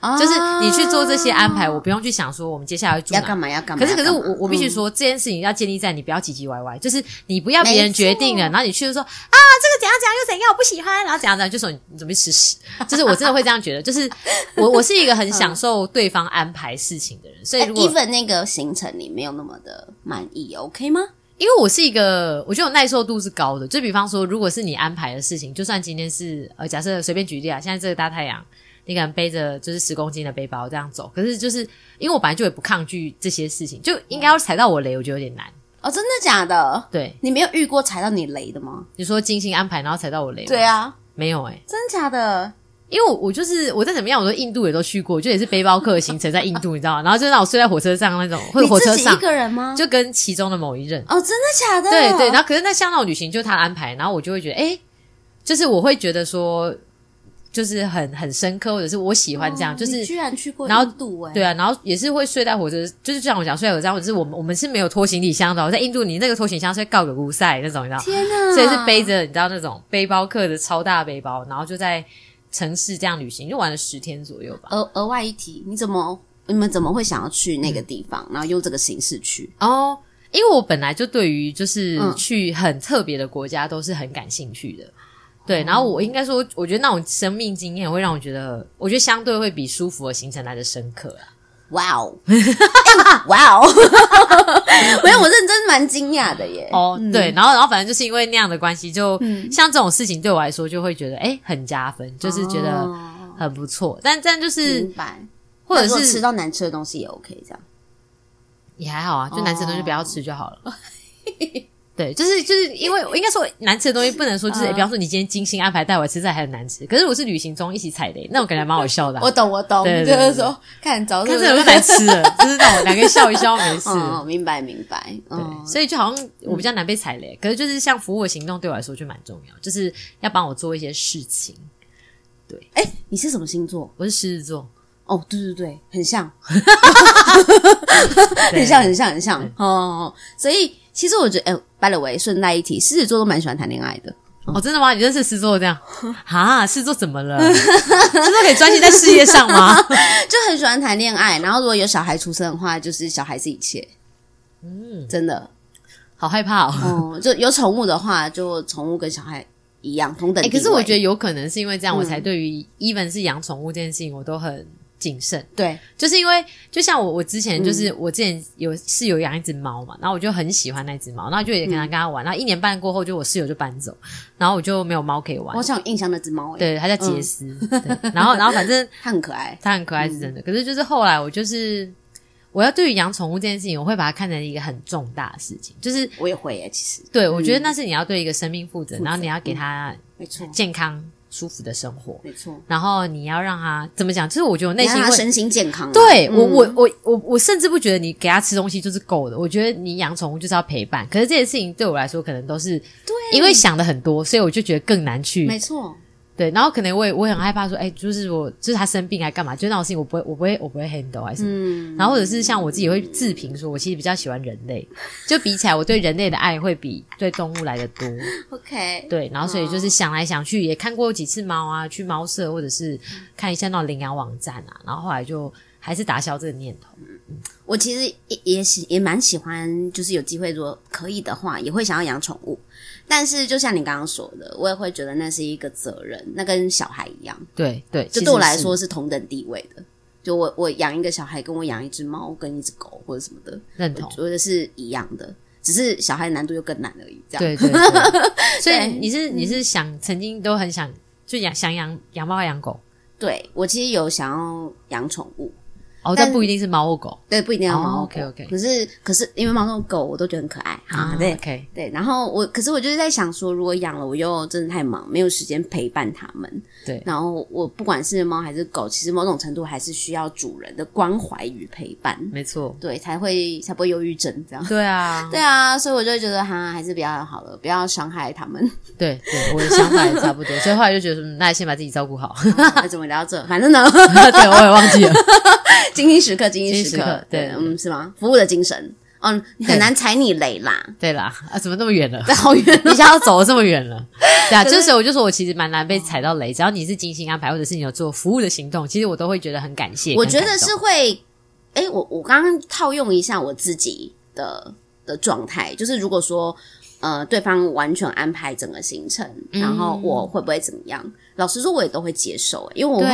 哦、就是你去做这些安排，我不用去想说我们接下来要住要干嘛要干嘛。可是可是我我必须说、嗯、这件事情要建立在你不要唧唧歪歪，就是你不要别人决定了，然后你去就说啊这个怎样怎样又怎样我不喜欢，然后怎样怎样就说你你准备吃屎。就是我真的会这样觉得，就是我我是一个很享受对方安排事情的人，所以如果 even 那个行程你没有那么的满意，OK 吗？因为我是一个我觉得我耐受度是高的，就比方说如果是你安排的事情，就算今天是呃假设随便举例啊，现在这个大太阳。你可能背着就是十公斤的背包这样走，可是就是因为我本来就也不抗拒这些事情，就应该要踩到我雷，我觉得有点难哦。真的假的？对，你没有遇过踩到你雷的吗？你说精心安排然后踩到我雷？对啊，没有哎、欸、真的假的？因为我我就是我在怎么样，我说印度也都去过，就也是背包客行程在印度，你知道吗？然后就让我睡在火车上那种，或者火车上一个人吗？就跟其中的某一任哦，真的假的？对对，然后可是那像那种旅行，就他安排，然后我就会觉得，诶就是我会觉得说。就是很很深刻，或者是我喜欢这样，哦、就是居然去过印度哎，对啊，然后也是会睡在火车，就是像我讲睡在火车上，或者是我们我们是没有拖行李箱的。我在印度，你那个拖行李箱是会告个乌塞那种，你知道？天哪！所以是背着你知道那种背包客的超大背包，然后就在城市这样旅行，就玩了十天左右吧。额额外一提，你怎么你们怎么会想要去那个地方，嗯、然后用这个形式去？哦，因为我本来就对于就是去很特别的国家都是很感兴趣的。对，然后我应该说，我觉得那种生命经验会让我觉得，我觉得相对会比舒服的行程来的深刻啊。哇哦，哇哦，没有，我认真蛮惊讶的耶。哦，嗯、对，然后然后反正就是因为那样的关系，就像这种事情对我来说，就会觉得哎很加分，就是觉得很不错。但、但就是明白，或者是吃到难吃的东西也 OK，这样。也还好啊，就难吃的东西不要吃就好了。哦 对，就是就是因为应该说难吃的东西不能说，就是、呃、比方说你今天精心安排带我吃，这还很难吃。可是我是旅行中一起踩雷，那我感觉蛮好笑的、啊。我懂，我懂，就是说看早是是，看这有个难吃的，就是让我两个人笑一笑没事。哦，明白明白。对，所以就好像我比较难被踩雷，嗯、可是就是像服务的行动对我来说就蛮重要，就是要帮我做一些事情。对，哎，你是什么星座？我是狮子座。哦，对对 对，很像，很像，很像，很像。哦，所以。其实我觉得，哎、欸，by the way，顺带一提，狮子座都蛮喜欢谈恋爱的。哦，真的吗？你认识狮子座这样？啊，狮子座怎么了？狮子座可以专心在事业上吗？就很喜欢谈恋爱，然后如果有小孩出生的话，就是小孩是一切。嗯，真的，好害怕哦。哦，就有宠物的话，就宠物跟小孩一样同等。哎、欸，可是我觉得有可能是因为这样，我才对于 even 是养宠物这件事情，我都很。谨慎，对，就是因为就像我，我之前就是、嗯、我之前有室友养一只猫嘛，然后我就很喜欢那只猫，然后就也跟他跟他玩，嗯、然后一年半过后，就我室友就搬走，然后我就没有猫可以玩。我想有印象那只猫，对，它叫杰斯，然后然后反正 它很可爱，它很可爱是真的。嗯、可是就是后来我就是我要对于养宠物这件事情，我会把它看成一个很重大的事情，就是我也会耶，其实。对，我觉得那是你要对一个生命负责，负责然后你要给它没错。健康。舒服的生活，没错。然后你要让他怎么讲？就是我觉得我内心会身心健康。对、嗯、我，我，我，我，我甚至不觉得你给他吃东西就是够的。我觉得你养宠物就是要陪伴。可是这件事情对我来说，可能都是对，因为想的很多，所以我就觉得更难去。没错。对，然后可能我也我也很害怕说，哎，就是我就是他生病还干嘛？就那种事情，我不会我不会我不会 handle 还是什么。嗯。然后或者是像我自己会自评说，我其实比较喜欢人类，就比起来，我对人类的爱会比对动物来的多。OK。对，然后所以就是想来想去，也看过几次猫啊，去猫舍或者是看一下那种领养网站啊，然后后来就还是打消这个念头。嗯，我其实也也喜也蛮喜欢，就是有机会如果可以的话，也会想要养宠物。但是，就像你刚刚说的，我也会觉得那是一个责任，那跟小孩一样。对对，就对我来说是同等地位的。就我我养一个小孩，跟我养一只猫，跟一只狗或者什么的，认同，我觉得是一样的，只是小孩难度又更难而已。这样，对对 对。所以你是你是想曾经都很想就养想养养猫养狗？对，我其实有想要养宠物。哦，但不一定是猫或狗，对，不一定要猫。OK OK。可是可是，因为猫和狗我都觉得很可爱啊。对，OK。对，然后我，可是我就是在想说，如果养了，我又真的太忙，没有时间陪伴他们。对。然后我不管是猫还是狗，其实某种程度还是需要主人的关怀与陪伴。没错。对，才会才不会忧郁症这样。对啊。对啊，所以我就会觉得哈，还是比较好了，不要伤害他们。对对，我的想法也差不多，所以后来就觉得，那先把自己照顾好。那怎么聊这？反正呢，对，我也忘记了。精心时刻，精心时刻，对，嗯，是吗？服务的精神，嗯，很难踩你雷啦，对啦，啊，怎么那么远了？对，好远，你现在要走了这么远了，对啊，这时候我就说我其实蛮难被踩到雷，只要你是精心安排，或者是你有做服务的行动，其实我都会觉得很感谢。我觉得是会，诶，我我刚刚套用一下我自己的的状态，就是如果说。呃，对方完全安排整个行程，嗯、然后我会不会怎么样？老实说，我也都会接受，因为我会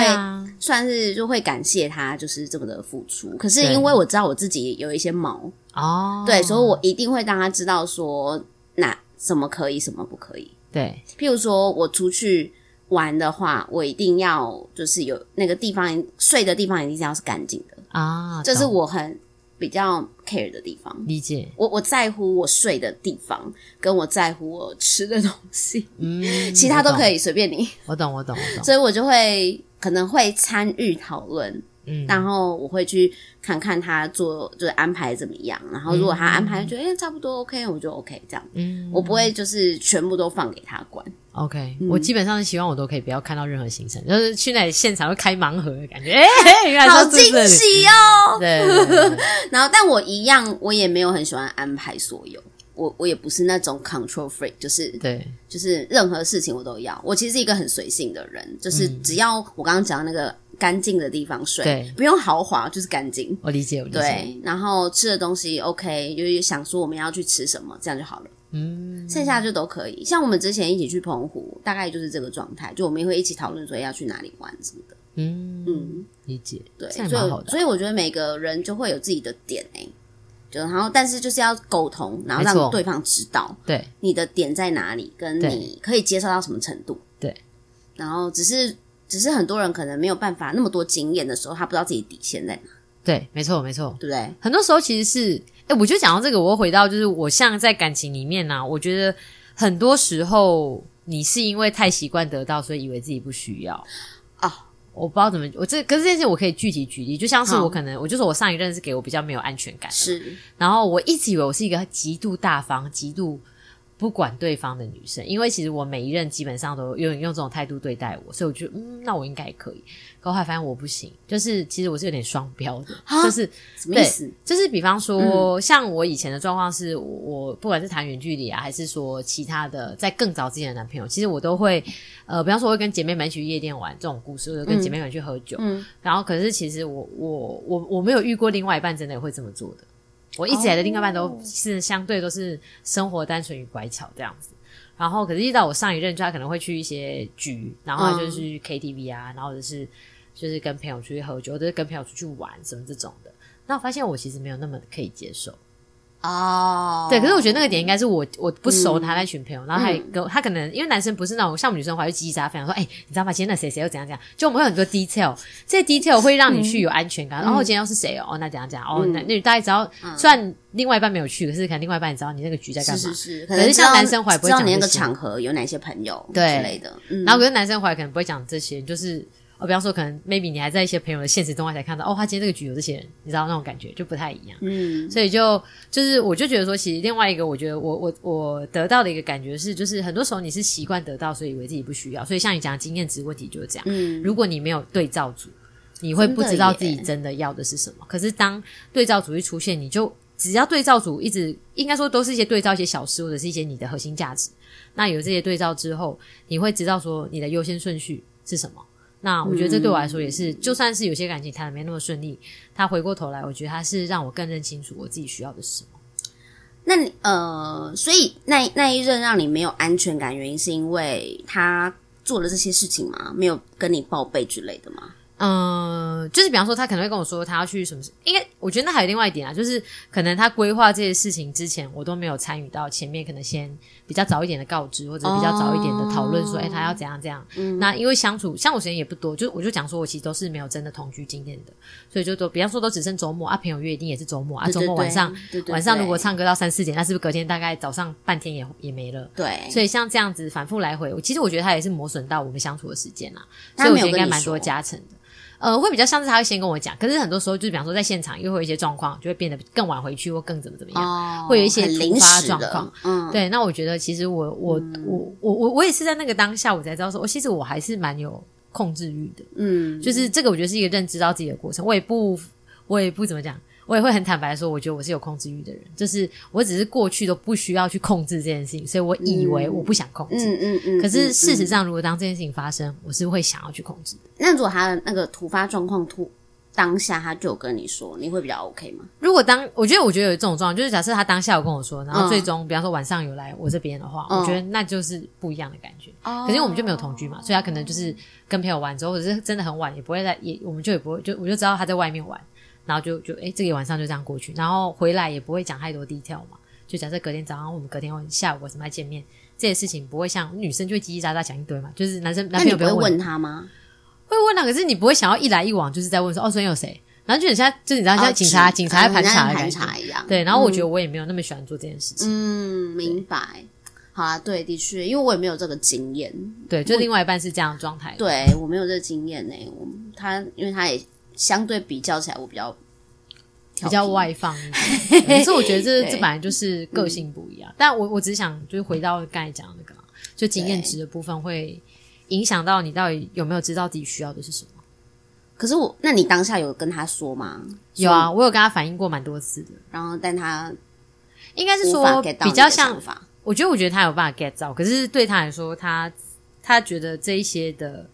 算是就会感谢他，就是这么的付出。可是因为我知道我自己有一些毛哦，对，所以我一定会让他知道说，那什么可以，什么不可以。对，譬如说我出去玩的话，我一定要就是有那个地方睡的地方一定要是干净的啊，这是我很。比较 care 的地方，理解。我，我在乎我睡的地方，跟我在乎我吃的东西，嗯，其他都可以随便你。我懂，我懂，我懂。所以我就会可能会参与讨论，嗯，然后我会去看看他做就是安排怎么样，然后如果他安排觉得哎、嗯欸、差不多 OK，我就 OK 这样，嗯，我不会就是全部都放给他管。OK，、嗯、我基本上是希望我都可以不要看到任何行程，就是去那里现场会开盲盒的感觉，哎、欸，原来好惊喜哦！对，然后但我一样，我也没有很喜欢安排所有，我我也不是那种 control freak，就是对，就是任何事情我都要。我其实是一个很随性的人，就是只要我刚刚讲的那个干净的地方睡，对，不用豪华，就是干净。我理解，我理解。对，然后吃的东西 OK，就是想说我们要去吃什么，这样就好了。嗯，剩下就都可以。像我们之前一起去澎湖，大概就是这个状态，就我们也会一起讨论说要去哪里玩什么的。嗯嗯，理解。对，所以所以我觉得每个人就会有自己的点哎、欸，就然后但是就是要沟通，然后让对方知道，对你的点在哪里，跟你可以接受到什么程度。对，然后只是只是很多人可能没有办法那么多经验的时候，他不知道自己底线在哪。对，没错没错，对不对？很多时候其实是。哎，我就讲到这个，我会回到就是我像在感情里面呢、啊，我觉得很多时候你是因为太习惯得到，所以以为自己不需要啊。我不知道怎么，我这可是这件事我可以具体举例，就像是我可能我就说我上一任是给我比较没有安全感，是，然后我一直以为我是一个极度大方、极度。不管对方的女生，因为其实我每一任基本上都用用这种态度对待我，所以我觉得嗯，那我应该也可以。可后来发现我不行，就是其实我是有点双标的，就是什么意思？就是比方说，嗯、像我以前的状况是，我不管是谈远距离啊，还是说其他的，在更早之前的男朋友，其实我都会呃，比方说我会跟姐妹们去夜店玩这种故事，或者跟姐妹们去喝酒，嗯，然后可是其实我我我我没有遇过另外一半真的也会这么做的。我一直来的另外一半都是相对都是生活单纯与乖巧这样子，然后可是遇到我上一任，就他可能会去一些局，然后就是去 KTV 啊，然后或者是就是跟朋友出去喝酒，或者是跟朋友出去玩什么这种的，那我发现我其实没有那么可以接受。哦，oh, 对，可是我觉得那个点应该是我我不熟他那群朋友，嗯、然后他跟、嗯、他可能因为男生不是那种像我们女生话就叽叽喳喳，分享说，哎、欸，你知道吗？今天那谁谁又怎样怎样，就我们会有很多 detail，这些 detail 会让你去有安全感。然后、嗯哦、今天又是谁哦？哦，那怎样怎样？哦，那那大家知道，虽然另外一半没有去，可是可能另外一半你知道你那个局在干嘛。是是是，可，可是像男生怀不会讲那个场合有哪些朋友对之类的，嗯、然后可是男生怀可能不会讲这些，就是。我比方说，可能 maybe 你还在一些朋友的现实中才看到，哦，他今天这个局有这些人，你知道那种感觉就不太一样。嗯，所以就就是，我就觉得说，其实另外一个，我觉得我我我得到的一个感觉是，就是很多时候你是习惯得到，所以以为自己不需要。所以像你讲的经验值问题就是这样。嗯，如果你没有对照组，你会不知道自己真的要的是什么。可是当对照组一出现，你就只要对照组一直应该说都是一些对照一些小事，或者是一些你的核心价值。那有这些对照之后，你会知道说你的优先顺序是什么。那我觉得这对我来说也是，嗯、就算是有些感情谈的没那么顺利，他回过头来，我觉得他是让我更认清楚我自己需要的是什么。那你呃，所以那那一任让你没有安全感，原因是因为他做了这些事情吗？没有跟你报备之类的吗？嗯、呃，就是比方说，他可能会跟我说他要去什么事，应该我觉得那还有另外一点啊，就是可能他规划这些事情之前，我都没有参与到前面，可能先比较早一点的告知，或者比较早一点的讨论，说，哎、哦，他要怎样怎样。嗯、那因为相处相处时间也不多，就我就讲说我其实都是没有真的同居经验的，所以就都比方说都只剩周末啊，朋友约一定也是周末啊，周末晚上晚上如果唱歌到三四点，那是不是隔天大概早上半天也也没了？对，所以像这样子反复来回，我其实我觉得他也是磨损到我们相处的时间啊，所以我觉得应该蛮多加成的。呃，会比较像是他会先跟我讲，可是很多时候就是比方说在现场又会有一些状况，就会变得更晚回去或更怎么怎么样，哦、会有一些突发状况。嗯，对。那我觉得其实我我、嗯、我我我我也是在那个当下我才知道说，我其实我还是蛮有控制欲的。嗯，就是这个我觉得是一个认知到自己的过程。我也不我也不怎么讲。我也会很坦白说，我觉得我是有控制欲的人，就是我只是过去都不需要去控制这件事情，所以我以为我不想控制。嗯嗯可是事实上，如果当这件事情发生，我是会想要去控制的。那如果他的那个突发状况突当下他就跟你说，你会比较 OK 吗？如果当我觉得我觉得有这种状况，就是假设他当下有跟我说，然后最终、嗯、比方说晚上有来我这边的话，嗯、我觉得那就是不一样的感觉。哦。可是我们就没有同居嘛，所以他可能就是跟朋友玩之后，或者是真的很晚，也不会在也，我们就也不会就我就知道他在外面玩。然后就就诶，这个晚上就这样过去，然后回来也不会讲太多 detail 嘛。就假设隔天早上我们隔天下午为什么要见面，这些事情不会像女生就会叽叽喳喳讲一堆嘛。就是男生男朋友不会问，他吗？会问啊，可是你不会想要一来一往就是在问说哦，昨天有谁？然后就很像就你知道像警察、哦、警察在盘查的感觉一样。对，然后我觉得我也没有那么喜欢做这件事情。嗯，明白。好啊，对，的确，因为我也没有这个经验。对，就另外一半是这样的状态。对，我没有这个经验呢。我他因为他也。相对比较起来，我比较比较外放一点，可是我觉得这这本来就是个性不一样。嗯、但我我只是想，就是回到刚才讲的那个，就经验值的部分，会影响到你到底有没有知道自己需要的是什么。可是我，那你当下有跟他说吗？有啊，我有跟他反映过蛮多次的。然后，但他应该是说比较像，我觉得我觉得他有办法 get 到，可是对他来说，他他觉得这一些的。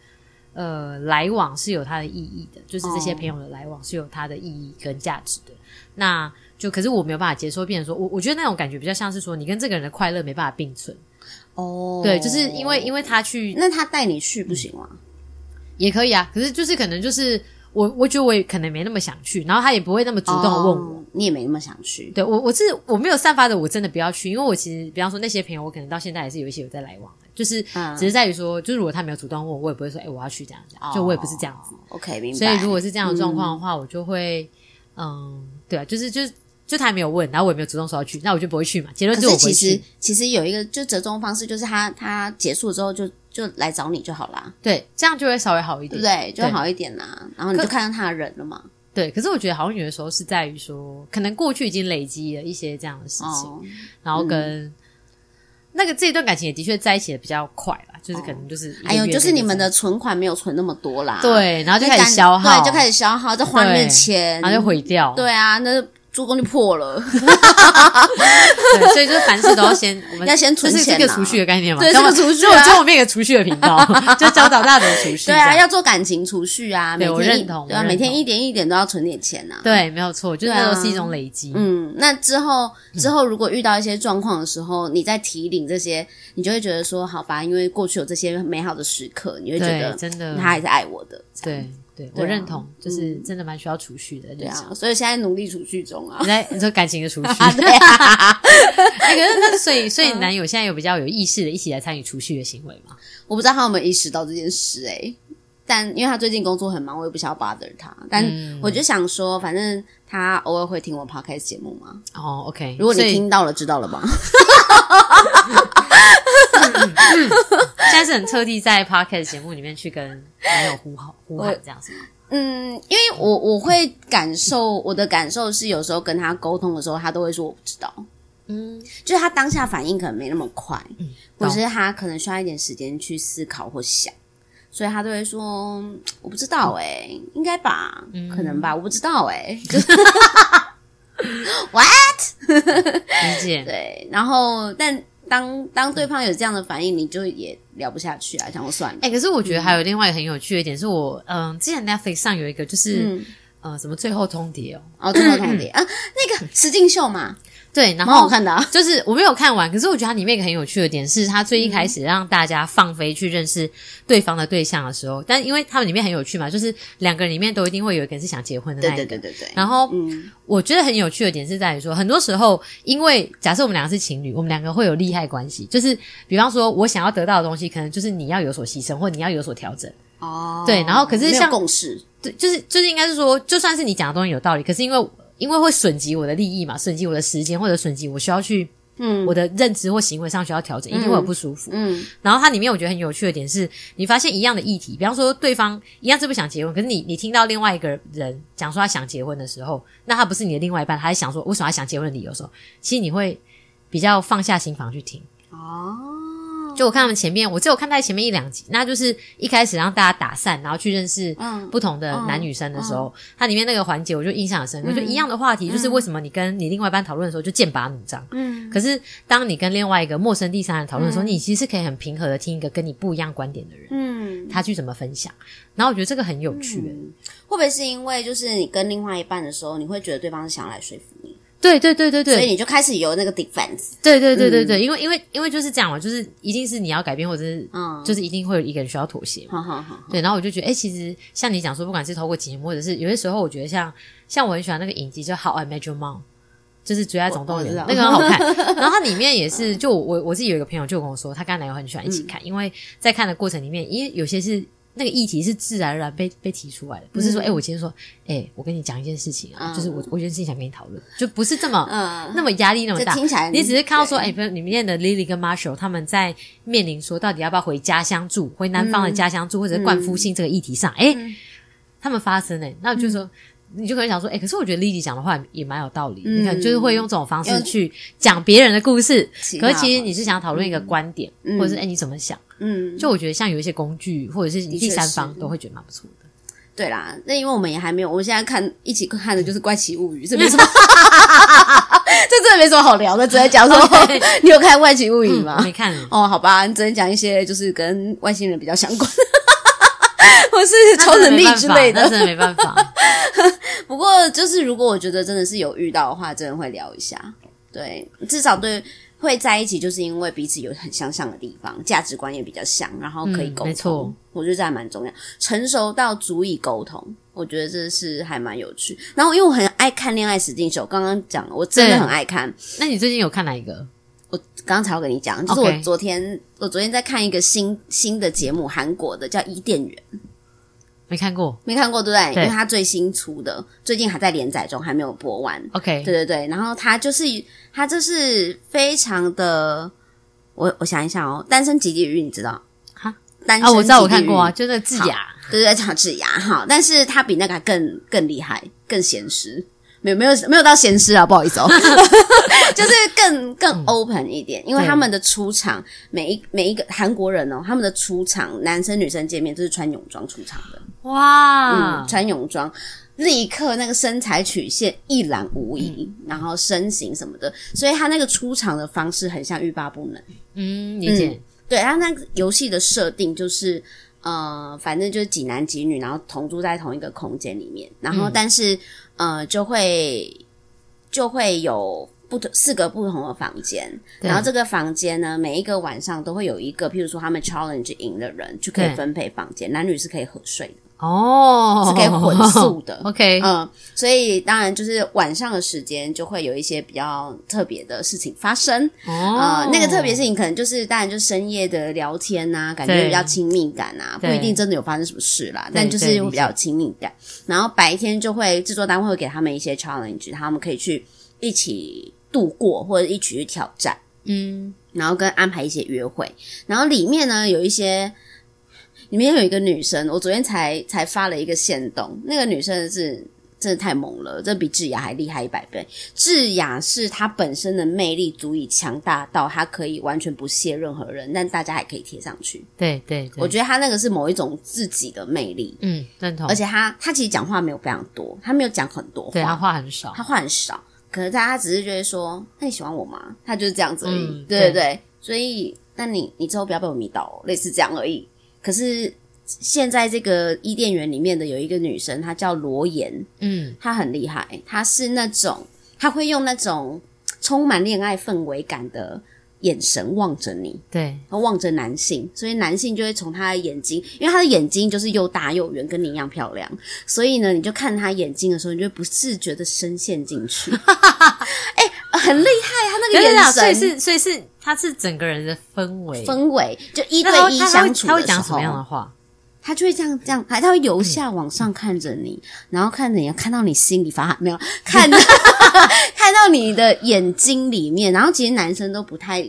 呃来往是有它的意义的，就是这些朋友的来往是有它的意义跟价值的。那就可是我没有办法接受，变成说我我觉得那种感觉比较像是说你跟这个人的快乐没办法并存。哦，对，就是因为因为他去，那他带你去不行吗？也可以啊，可是就是可能就是我我觉得我也可能没那么想去，然后他也不会那么主动问我，哦、你也没那么想去。对我我是我没有散发的，我真的不要去，因为我其实比方说那些朋友，我可能到现在还是有一些有在来往的，就是只是在于说，就是如果他没有主动问我，我也不会说哎、欸、我要去这样讲，就我也不是这样子。哦、OK，明白。所以如果是这样的状况的话，嗯、我就会嗯，对啊，就是就是。就他还没有问，然后我也没有主动说要去，那我就不会去嘛。结论就是。其实其实有一个就折中方式，就是他他结束之后就就来找你就好啦。对，这样就会稍微好一点，对？就好一点啦。对然后你就看到他的人了嘛。对，可是我觉得好像有的时候是在于说，可能过去已经累积了一些这样的事情，哦、然后跟、嗯、那个这一段感情也的确在一起的比较快啦，就是可能就是哎呦，就是你们的存款没有存那么多啦。对，然后就开始消耗，对，就开始消耗，就花那钱，然后就毁掉。对啊，那。助攻就破了，对，所以就是凡事都要先，我们要先存钱，这是个储蓄的概念嘛？对，这个储蓄，就我觉得我们一个储蓄的频道，就教导大家储蓄。对啊，要做感情储蓄啊，对，我认同，对啊，每天一点一点都要存点钱啊。对，没有错，就是那都是一种累积。嗯，那之后之后如果遇到一些状况的时候，你再提领这些，你就会觉得说，好吧，因为过去有这些美好的时刻，你会觉得真的他还是爱我的。对。对，我认同，就是真的蛮需要储蓄的。对啊，所以现在努力储蓄中啊。你在你说感情的储蓄？对啊。可是那所以所以男友现在有比较有意识的一起来参与储蓄的行为吗？我不知道他有没有意识到这件事诶，但因为他最近工作很忙，我也不想要 bother 他。但我就想说，反正他偶尔会听我 podcast 节目嘛。哦，OK。如果你听到了，知道了吧？现在是很特地在 podcast 节目里面去跟男友呼号呼喊这样子？嗯，因为我我会感受我的感受是，有时候跟他沟通的时候，他都会说我不知道。嗯，就是他当下反应可能没那么快，嗯，或者是他可能需要一点时间去思考或想，所以他都会说我不知道哎、欸，应该吧，嗯、可能吧，我不知道哎、欸。What？理解。对，然后但。当当对方有这样的反应，你就也聊不下去啊，想说算了。哎、欸，可是我觉得还有另外一个很有趣的一点，是我嗯，之前 Netflix 上有一个就是、嗯、呃，什么最后通牒哦，哦，最后通牒 啊，那个石敬秀嘛。对，然后好看的啊，就是我没有看完，可是我觉得它里面一个很有趣的点是，它最一开始让大家放飞去认识对方的对象的时候，但因为他们里面很有趣嘛，就是两个人里面都一定会有一个人是想结婚的那一个，对对对对对。然后，嗯，我觉得很有趣的点是在于说，很多时候，因为假设我们两个是情侣，我们两个会有利害关系，就是比方说，我想要得到的东西，可能就是你要有所牺牲，或你要有所调整。哦，对，然后可是像共识，对，就是就是应该是说，就算是你讲的东西有道理，可是因为。因为会损及我的利益嘛，损及我的时间，或者损及我需要去，嗯，我的认知或行为上需要调整，嗯、一定会有不舒服。嗯，然后它里面我觉得很有趣的点是，你发现一样的议题，比方说对方一样是不想结婚，可是你你听到另外一个人讲说他想结婚的时候，那他不是你的另外一半，他还想说为什么他想结婚的理由的时候，其实你会比较放下心房去听。哦。就我看他们前面，我只有看在前面一两集，那就是一开始让大家打散，然后去认识不同的男女生的时候，嗯嗯、它里面那个环节我就印象很深刻。嗯、就一样的话题，就是为什么你跟你另外一半讨论的时候就剑拔弩张，嗯，可是当你跟另外一个陌生第三人讨论的时候，嗯、你其实是可以很平和的听一个跟你不一样观点的人，嗯，他去怎么分享，然后我觉得这个很有趣、嗯。会不会是因为就是你跟另外一半的时候，你会觉得对方是想要来说服你？对对对对对，所以你就开始有那个 defense。对对对对对，因为因为因为就是这样嘛，就是一定是你要改变，或者是嗯，就是一定会有一个人需要妥协。好好好。对，然后我就觉得，哎，其实像你讲说，不管是透过节目，或者是有些时候，我觉得像像我很喜欢那个影集，叫《How I Met Your Mom》，就是《最爱总动员》，那个很好看。然后它里面也是，就我我自己有一个朋友就跟我说，他跟男友很喜欢一起看，因为在看的过程里面，因为有些是。那个议题是自然而然被被提出来的，不是说，哎、我今天说，哎、欸，我跟你讲一件事情啊，嗯、就是我我有件事情想跟你讨论，就不是这么、嗯、那么压力那么大。听起来你只是看到说，哎对，比如里面的 Lily 跟 Marshall 他们在面临说，到底要不要回家乡住，回南方的家乡住，嗯、或者是冠夫姓这个议题上，哎、他们发生哎、欸，那我就说。嗯你就可能想说，哎、欸，可是我觉得 Lily 讲的话也蛮有道理。嗯、你看，就是会用这种方式去讲别人的故事，可是其实你是想讨论一个观点，嗯、或者是哎、欸，你怎么想？嗯，就我觉得像有一些工具，或者是第三方都会觉得蛮不错的。对啦，那因为我们也还没有，我们现在看一起看的就是《怪奇物语》，这没什么，这真的没什么好聊的，只能讲说 你有看《怪奇物语》吗？嗯、没看。哦，好吧，你只能讲一些就是跟外星人比较相关的。或是超能力之类的，那真的没办法。不过就是如果我觉得真的是有遇到的话，真的会聊一下。对，至少对会在一起，就是因为彼此有很相像的地方，价值观也比较像，然后可以沟通。嗯、没错，我觉得这还蛮重要。成熟到足以沟通，我觉得这是还蛮有趣。然后因为我很爱看恋爱实境秀，刚刚讲了，我真的很爱看。那你最近有看哪一个？我刚刚才我跟你讲，就是我昨天.我昨天在看一个新新的节目，韩国的叫《伊甸园》，没看过，没看过，对不对？对，因为它最新出的，最近还在连载中，还没有播完。OK，对对对。然后它就是，它就是非常的，我我想一想哦，单身即地狱，你知道？哈，单身、哦、我知道，我看过啊，就那个智雅，对叫智雅哈。但是它比那个更更厉害，更咸湿。没有没有没有到咸湿啊，不好意思哦，就是更更 open 一点，因为他们的出场，每一每一个韩国人哦，他们的出场，男生女生见面都是穿泳装出场的，哇，嗯，穿泳装，立刻那个身材曲线一览无遗，嗯，然后身形什么的，所以他那个出场的方式很像欲罢不能，嗯，理解，嗯，对，他那个游戏的设定就是。呃，反正就是几男几女，然后同住在同一个空间里面，然后但是、嗯、呃，就会就会有不同四个不同的房间，然后这个房间呢，每一个晚上都会有一个，譬如说他们 challenge 赢的人就可以分配房间，男女是可以合睡的。哦，是可以混宿的，OK，嗯，所以当然就是晚上的时间就会有一些比较特别的事情发生，哦，呃，那个特别事情可能就是当然就深夜的聊天呐、啊，感觉比较亲密感啊，不一定真的有发生什么事啦，但就是会比较有亲密感。然后白天就会制作单位会给他们一些 challenge，他们可以去一起度过或者一起去挑战，嗯，然后跟安排一些约会，然后里面呢有一些。里面有一个女生，我昨天才才发了一个线动，那个女生是真的太猛了，这比智雅还厉害一百倍。智雅是她本身的魅力足以强大到她可以完全不屑任何人，但大家还可以贴上去。对对对，我觉得她那个是某一种自己的魅力。嗯，认同。而且她她其实讲话没有非常多，她没有讲很多话，对，她话很少，她话很少。可是大家只是觉得说，那你喜欢我吗？她就是这样子而已。嗯、对对对，所以那你你之后不要被我迷倒，类似这样而已。可是现在这个伊甸园里面的有一个女生，她叫罗妍，嗯，她很厉害，她是那种她会用那种充满恋爱氛围感的眼神望着你，对，望着男性，所以男性就会从她的眼睛，因为她的眼睛就是又大又圆，跟你一样漂亮，所以呢，你就看她眼睛的时候，你就不自觉的深陷进去，哎、欸，很厉害，他那个眼神，所以是，所以是，他是整个人的氛围，氛围就一对一相处的时候，他会讲什么样的话？他就会这样这样，还他会由下往上看着你，嗯、然后看着你，看到你心里发汗没有？看到 看到你的眼睛里面，然后其实男生都不太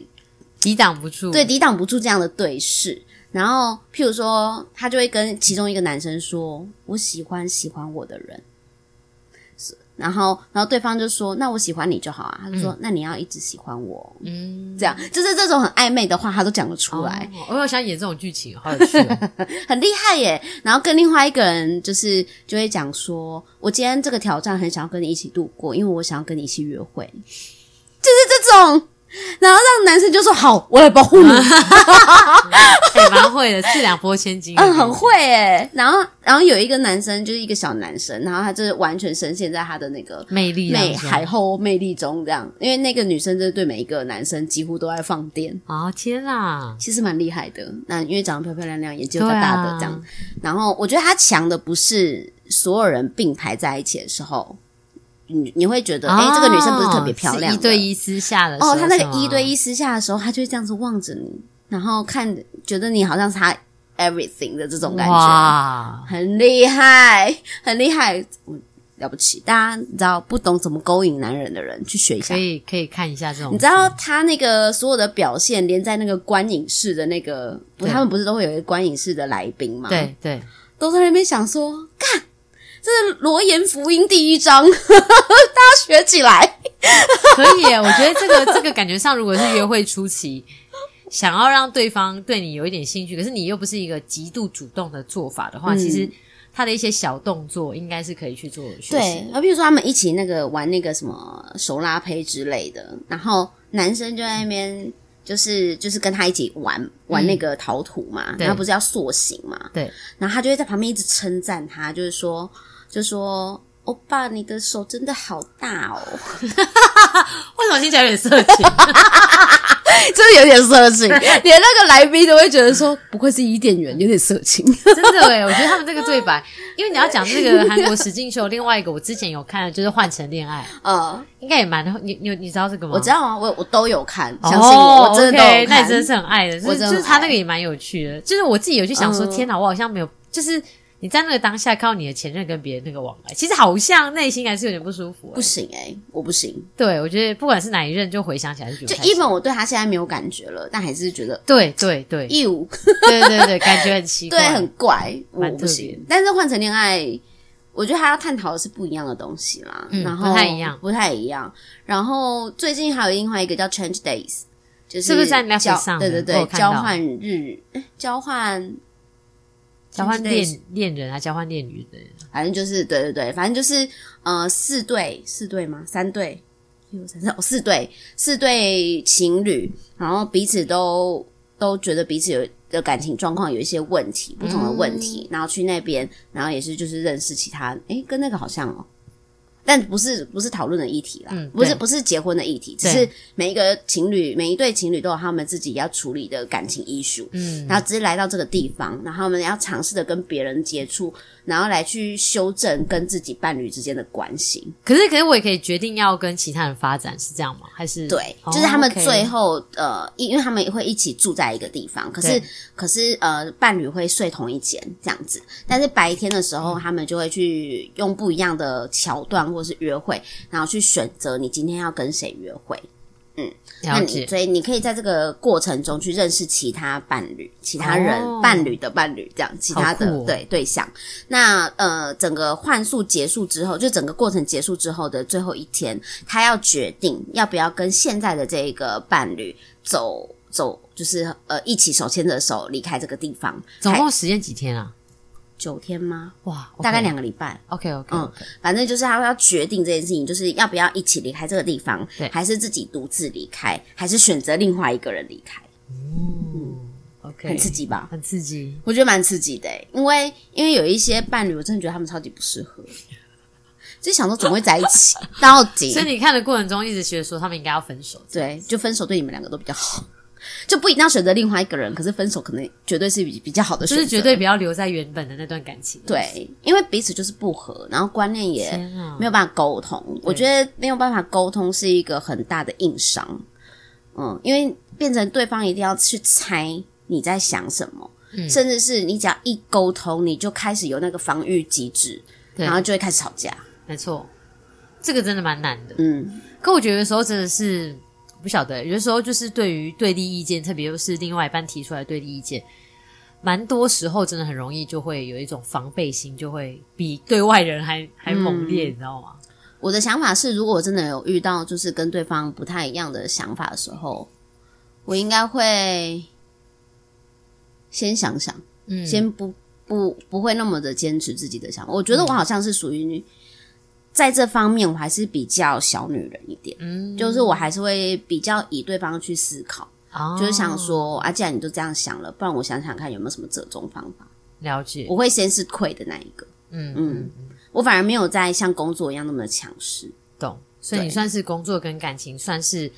抵挡不住，对，抵挡不住这样的对视。然后譬如说，他就会跟其中一个男生说：“我喜欢喜欢我的人。”然后，然后对方就说：“那我喜欢你就好啊。”他就说：“嗯、那你要一直喜欢我。”嗯，这样就是这种很暧昧的话，他都讲得出来。哦、我有想演这种剧情，好有趣、哦，很厉害耶。然后跟另外一个人就是就会讲说：“我今天这个挑战很想要跟你一起度过，因为我想要跟你一起约会。”就是这种。然后让男生就说好，我来保护你，也 蛮、欸、会的，四两拨千斤，嗯，很会诶。然后，然后有一个男生，就是一个小男生，然后他就是完全深陷在他的那个魅力、美海后魅力中，这样。因为那个女生就是对每一个男生几乎都在放电。哦天啊，其实蛮厉害的。那因为长得漂漂亮亮，眼睛又大大的这样。啊、然后我觉得他强的不是所有人并排在一起的时候。你你会觉得，哎、哦，这个女生不是特别漂亮。一对一私下的时候，哦，她那个一对一私下的时候，她就会这样子望着你，然后看，觉得你好像是他 everything 的这种感觉，哇，很厉害，很厉害，嗯，了不起。大家你知道，不懂怎么勾引男人的人去学一下，可以可以看一下这种。你知道他那个所有的表现，连在那个观影室的那个，他们不是都会有一个观影室的来宾吗？对对，都在那边想说，干。这是罗颜福音第一章，大家学起来可以耶。我觉得这个这个感觉上，如果是约会初期，想要让对方对你有一点兴趣，可是你又不是一个极度主动的做法的话，嗯、其实他的一些小动作应该是可以去做学习。对，而比如说他们一起那个玩那个什么手拉胚之类的，然后男生就在那边就是就是跟他一起玩玩那个陶土嘛，然后不是要塑形嘛，对，然后他就会在旁边一直称赞他，就是说，就说。欧巴，你的手真的好大哦！为什么听起来有点色情？真的有点色情，连那个来宾都会觉得说，不愧是伊甸园，有点色情。真的诶，我觉得他们这个对白，因为你要讲这个韩国实境秀，另外一个我之前有看的就是《换成恋爱》，呃，应该也蛮你你你知道这个吗？我知道啊，我我都有看，相信我，我真的都有看，那你真的是很爱的，就是就是他那个也蛮有趣的，就是我自己有去想说，天哪，我好像没有，就是。你在那个当下看到你的前任跟别人那个往来，其实好像内心还是有点不舒服、欸。不行诶、欸、我不行。对，我觉得不管是哪一任，就回想起来是觉得。就 even 我对他现在没有感觉了，但还是觉得对对对，义务。对对对，感觉很奇怪，对，很怪，我不行。但是换成恋爱，我觉得他要探讨的是不一样的东西啦，嗯、然后不太一样，不太一样。然后最近还有另外一个叫 Change Days，就是是不是在 Netflix 上？对对对，交换日，交换。交换恋恋人啊，交换恋女的，反正就是对对对，反正就是呃四对四对吗？三对，有三哦四对四对情侣，然后彼此都都觉得彼此有的感情状况有一些问题，不同的问题，嗯、然后去那边，然后也是就是认识其他，诶跟那个好像哦。但不是不是讨论的议题啦，嗯、不是不是结婚的议题，只是每一个情侣每一对情侣都有他们自己要处理的感情 issue，嗯，然后只是来到这个地方，然后他们要尝试的跟别人接触。然后来去修正跟自己伴侣之间的关系。可是，可是我也可以决定要跟其他人发展，是这样吗？还是对，就是他们最后、哦 okay、呃，因为他们会一起住在一个地方，可是可是呃，伴侣会睡同一间这样子。但是白天的时候，他们就会去用不一样的桥段或是约会，然后去选择你今天要跟谁约会。嗯，那你所以你可以在这个过程中去认识其他伴侣、其他人、哦、伴侣的伴侣，这样其他的、哦、对对象。那呃，整个幻术结束之后，就整个过程结束之后的最后一天，他要决定要不要跟现在的这个伴侣走走，就是呃一起手牵着手离开这个地方。总共时间几天啊？九天吗？哇，okay. 大概两个礼拜。OK OK，嗯，反正就是他要决定这件事情，就是要不要一起离开这个地方，对，还是自己独自离开，还是选择另外一个人离开。嗯，OK，很刺激吧？很刺激，我觉得蛮刺激的，因为因为有一些伴侣，我真的觉得他们超级不适合，就想说怎么会在一起 到底？所以你看的过程中，一直觉得说他们应该要分手，对，就分手对你们两个都比较好。就不一定要选择另外一个人，可是分手可能绝对是比比较好的选择，就是绝对不要留在原本的那段感情。对，因为彼此就是不合，然后观念也没有办法沟通。我觉得没有办法沟通是一个很大的硬伤。嗯，因为变成对方一定要去猜你在想什么，嗯，甚至是你只要一沟通，你就开始有那个防御机制，然后就会开始吵架。没错，这个真的蛮难的。嗯，可我觉得有时候真的是。不晓得，有的时候就是对于对立意见，特别是另外一半提出来的对立意见，蛮多时候真的很容易就会有一种防备心，就会比对外人还还猛烈，嗯，你知道吗？我的想法是，如果我真的有遇到就是跟对方不太一样的想法的时候，我应该会先想想，嗯，先不不不会那么的坚持自己的想法。我觉得我好像是属于。在这方面，我还是比较小女人一点，嗯，就是我还是会比较以对方去思考，哦，就是想说啊，既然你都这样想了，不然我想想看有没有什么折中方法。了解，我会先是亏的那一个，嗯嗯，我反而没有在像工作一样那么的强势，懂？所以你算是工作跟感情算是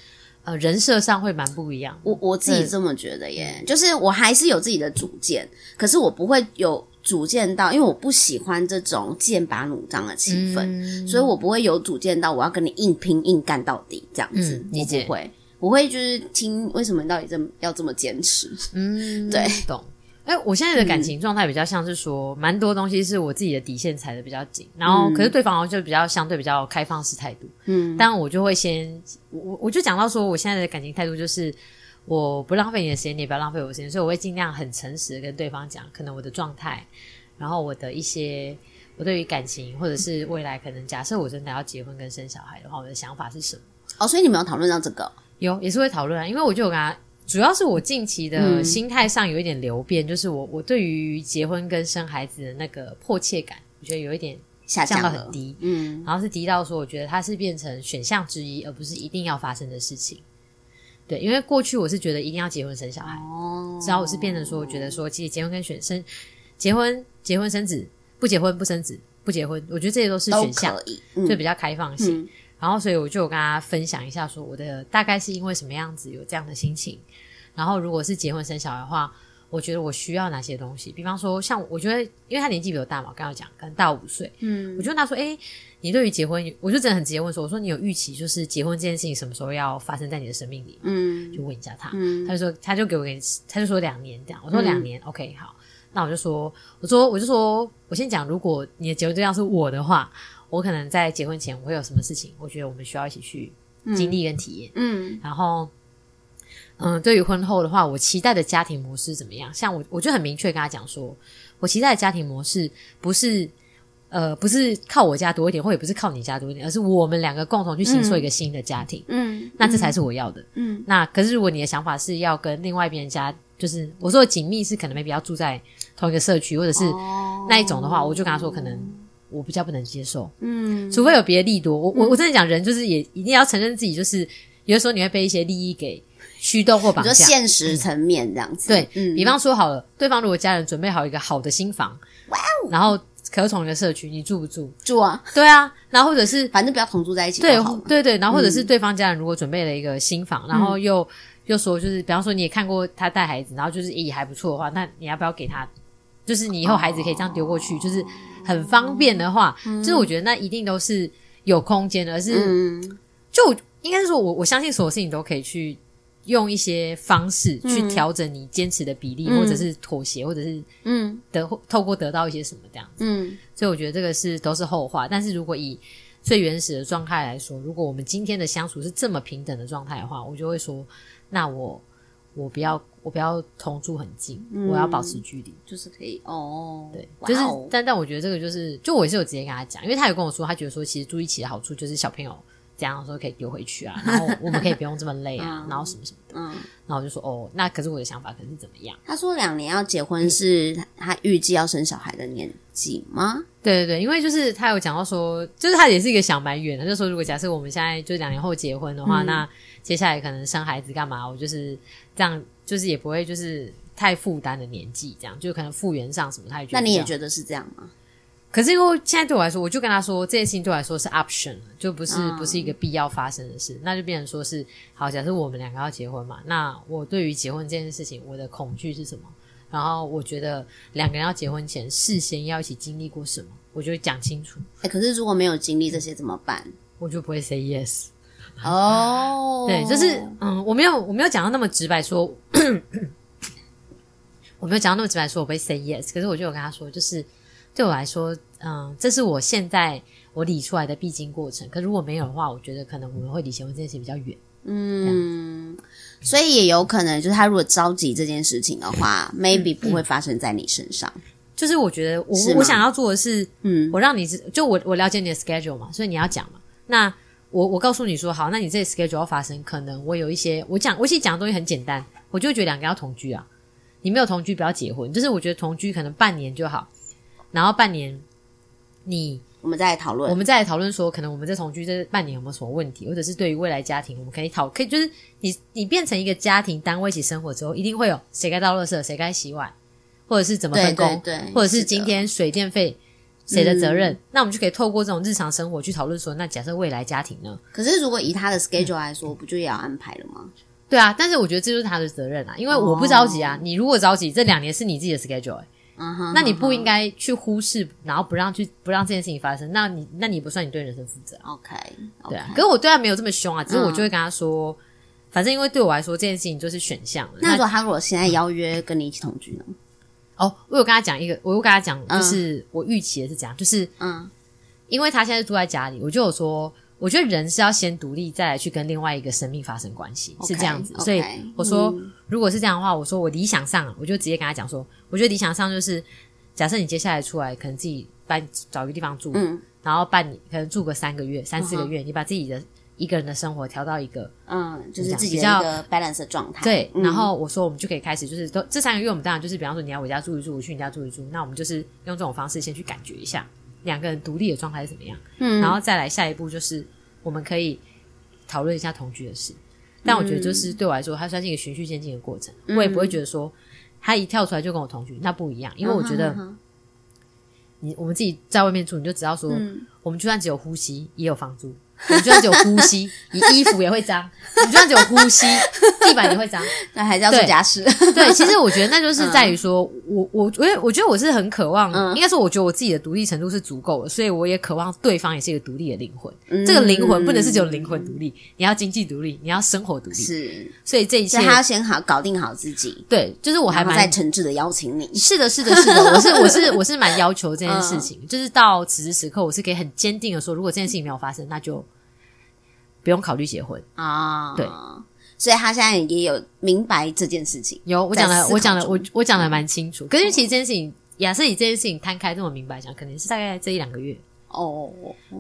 呃人设上会蛮不一样。我我自己这么觉得耶，就是我还是有自己的主见，可是我不会有。主见到，因为我不喜欢这种剑拔弩张的气氛，嗯，所以我不会有主见到我要跟你硬拼硬干到底这样子。你、嗯、不会，我会就是听为什么你到底这么要这么坚持？嗯，对，懂。哎，我现在的感情状态比较像是说，蛮、嗯、多东西是我自己的底线踩得比较紧，然后、嗯、可是对方就比较相对比较开放式态度。嗯，但我就会先我我就讲到说，我现在的感情态度就是。我不浪费你的时间，你也不要浪费我的时间，所以我会尽量很诚实的跟对方讲，可能我的状态，然后我的一些我对于感情或者是未来，可能假设我真的要结婚跟生小孩的话，我的想法是什么？哦，所以你们有讨论到这个？有，也是会讨论啊，因为我就有跟他，主要是我近期的心态上有一点流变，嗯、就是我我对于结婚跟生孩子的那个迫切感，我觉得有一点下降到很低，嗯，然后是低到说，我觉得它是变成选项之一，而不是一定要发生的事情。对，因为过去我是觉得一定要结婚生小孩，哦，只要我是变成说，我觉得说，其实结婚跟选生，结婚结婚生子，不结婚不生子，不结婚，我觉得这些都是选项，所以，就比较开放性。嗯、然后，所以我就有跟大家分享一下，说我的大概是因为什么样子有这样的心情。然后，如果是结婚生小孩的话，我觉得我需要哪些东西？比方说，像我觉得，因为他年纪比我大嘛，我刚刚讲可能大五岁，嗯，我就跟他说：“诶，你对于结婚，我就真的很直接问说，我说你有预期，就是结婚这件事情什么时候要发生在你的生命里？嗯，就问一下他，嗯，他就说，他就给我给，他就说两年这样，我说两年、嗯、，OK，好，那我就说，我说，我就说，我先讲，如果你的结婚对象是我的话，我可能在结婚前我会有什么事情，我觉得我们需要一起去经历跟体验，嗯，然后。”嗯，对于婚后的话，我期待的家庭模式怎么样？像我，我就很明确跟他讲说，我期待的家庭模式不是，呃，不是靠我家多一点，或也不是靠你家多一点，而是我们两个共同去形塑一个新的家庭。嗯，那这才是我要的。嗯，那可是如果你的想法是要跟另外一边家，就是我说的紧密是可能没必要住在同一个社区，或者是那一种的话，哦、我就跟他说，可能我比较不能接受。嗯，除非有别的利多。我我我真的讲，人就是也一定要承认自己，就是有的时候你会被一些利益给。驱动或绑架，就现实层面这样子。嗯、对，嗯，比方说好了，对方如果家人准备好一个好的新房，哇哦，然后可从一个社区，你住不住？住啊，对啊，然后或者是反正不要同住在一起。对，对对，然后或者是对方家人如果准备了一个新房，嗯、然后又又说就是，比方说你也看过他带孩子，然后就是也还不错的话，那你要不要给他？就是你以后孩子可以这样丢过去，哦、就是很方便的话，嗯、就是我觉得那一定都是有空间的，而是、嗯、就应该是说我我相信所有事情都可以去。用一些方式去调整你坚持的比例，嗯、或者是妥协，或者是嗯得透过得到一些什么这样子。嗯，所以我觉得这个是都是后话。但是如果以最原始的状态来说，如果我们今天的相处是这么平等的状态的话，我就会说，那我我不要我不要同住很近，嗯、我要保持距离，就是可以哦。对，就是但但我觉得这个就是，就我也是有直接跟他讲，因为他有跟我说，他觉得说其实住一起的好处就是小朋友。这样说可以丢回去啊，然后我们可以不用这么累啊，嗯、然后什么什么的，嗯，然后我就说哦，那可是我的想法可能是怎么样？他说两年要结婚是他预计要生小孩的年纪吗？对对对，因为就是他有讲到说，就是他也是一个想蛮远的，就是说如果假设我们现在就两年后结婚的话，嗯、那接下来可能生孩子干嘛？我就是这样，就是也不会就是太负担的年纪，这样就可能复原上什么，他也觉得。那你也觉得是这样吗？可是因为现在对我来说，我就跟他说，这件事情对我来说是 option，就不是、嗯、不是一个必要发生的事，那就变成说是好。假设我们两个要结婚嘛，那我对于结婚这件事情，我的恐惧是什么？然后我觉得两个人要结婚前，事先要一起经历过什么，我就会讲清楚。哎、欸，可是如果没有经历这些怎么办？我就不会 say yes。哦，对，就是嗯，我没有我没有讲到那么直白说，我没有讲到那么直白说我不会 say yes，可是我就有跟他说，就是。对我来说，嗯，这是我现在我理出来的必经过程。可如果没有的话，我觉得可能我们会离结婚这件事比较远。嗯，所以也有可能就是他如果着急这件事情的话，maybe 不会发生在你身上。就是我觉得我我想要做的是，嗯，我让你就我我了解你的 schedule 嘛，所以你要讲嘛。那我我告诉你说，好，那你这 schedule 要发生，可能我有一些我讲我其实讲的东西很简单，我就觉得两个要同居啊。你没有同居不要结婚，就是我觉得同居可能半年就好。然后半年，你我们再来讨论，我们再来讨论说，可能我们在同居这半年有没有什么问题，或者是对于未来家庭，我们可以讨，可以就是你你变成一个家庭单位一起生活之后，一定会有谁该倒垃圾，谁该洗碗，或者是怎么分工，对，对，对，或者是今天水电费谁的责任，嗯、那我们就可以透过这种日常生活去讨论说，那假设未来家庭呢？可是如果以他的 schedule 来说，嗯、不就也要安排了吗？对啊，但是我觉得这就是他的责任啊，因为我不着急啊，哦、你如果着急，这两年是你自己的 schedule、欸。嗯哼，那你不应该去忽视，然后不让去不让这件事情发生。那你那你不算你对人生负责。OK，对啊。可是我对他没有这么凶啊，只是我就会跟他说，反正因为对我来说这件事情就是选项了。那如果他如果现在邀约跟你一起同居呢？哦，我有跟他讲一个，我有跟他讲，就是我预期的是这样，就是嗯，因为他现在住在家里，我就有说。我觉得人是要先独立，再来去跟另外一个生命发生关系，okay, 是这样子。所以我说，嗯、如果是这样的话，我说我理想上，我就直接跟他讲说，我觉得理想上就是，假设你接下来出来，可能自己搬找一个地方住，嗯，然后半年可能住个三个月、三四个月，嗯、你把自己的一个人的生活调到一个，嗯，就是自己的一个 balance 的状态。对，然后我说我们就可以开始，就是都这三个月，我们当然就是，比方说你来我家住一住，我去你家住一住，那我们就是用这种方式先去感觉一下。两个人独立的状态是怎么样？嗯，然后再来下一步就是我们可以讨论一下同居的事。但我觉得就是对我来说，它算是一个循序渐进的过程。嗯、我也不会觉得说他一跳出来就跟我同居，那不一样。因为我觉得你我们自己在外面住，你就知道说，嗯、我们就算只有呼吸，也有房租。你就算只有呼吸，你衣服也会脏；你就算只有呼吸，地板也会脏。那还是要做家事。对，其实我觉得那就 是在于说，我我我我觉得我是很渴望，应该说我觉得我自己的独立程度是足够的，所以我也渴望对方也是一个独立的灵魂。这个灵魂不能是只有灵魂独立，你要经济独立，你要生活独立。是，所以这一切他要先好搞定好自己。对，就是我还蛮在诚挚的邀请你。是的，是的，是的，我是 我是我是蛮要求这件事情，就是到此时此刻，我是可以很坚定的说，如果这件事情没有发生，那就。不用考虑结婚啊，哦、对，所以他现在也有明白这件事情。有，我讲的，我讲的，我我讲的蛮清楚。可是其实这件事情，亚瑟以这件事情摊开这么明白讲，可能是大概这一两个月哦。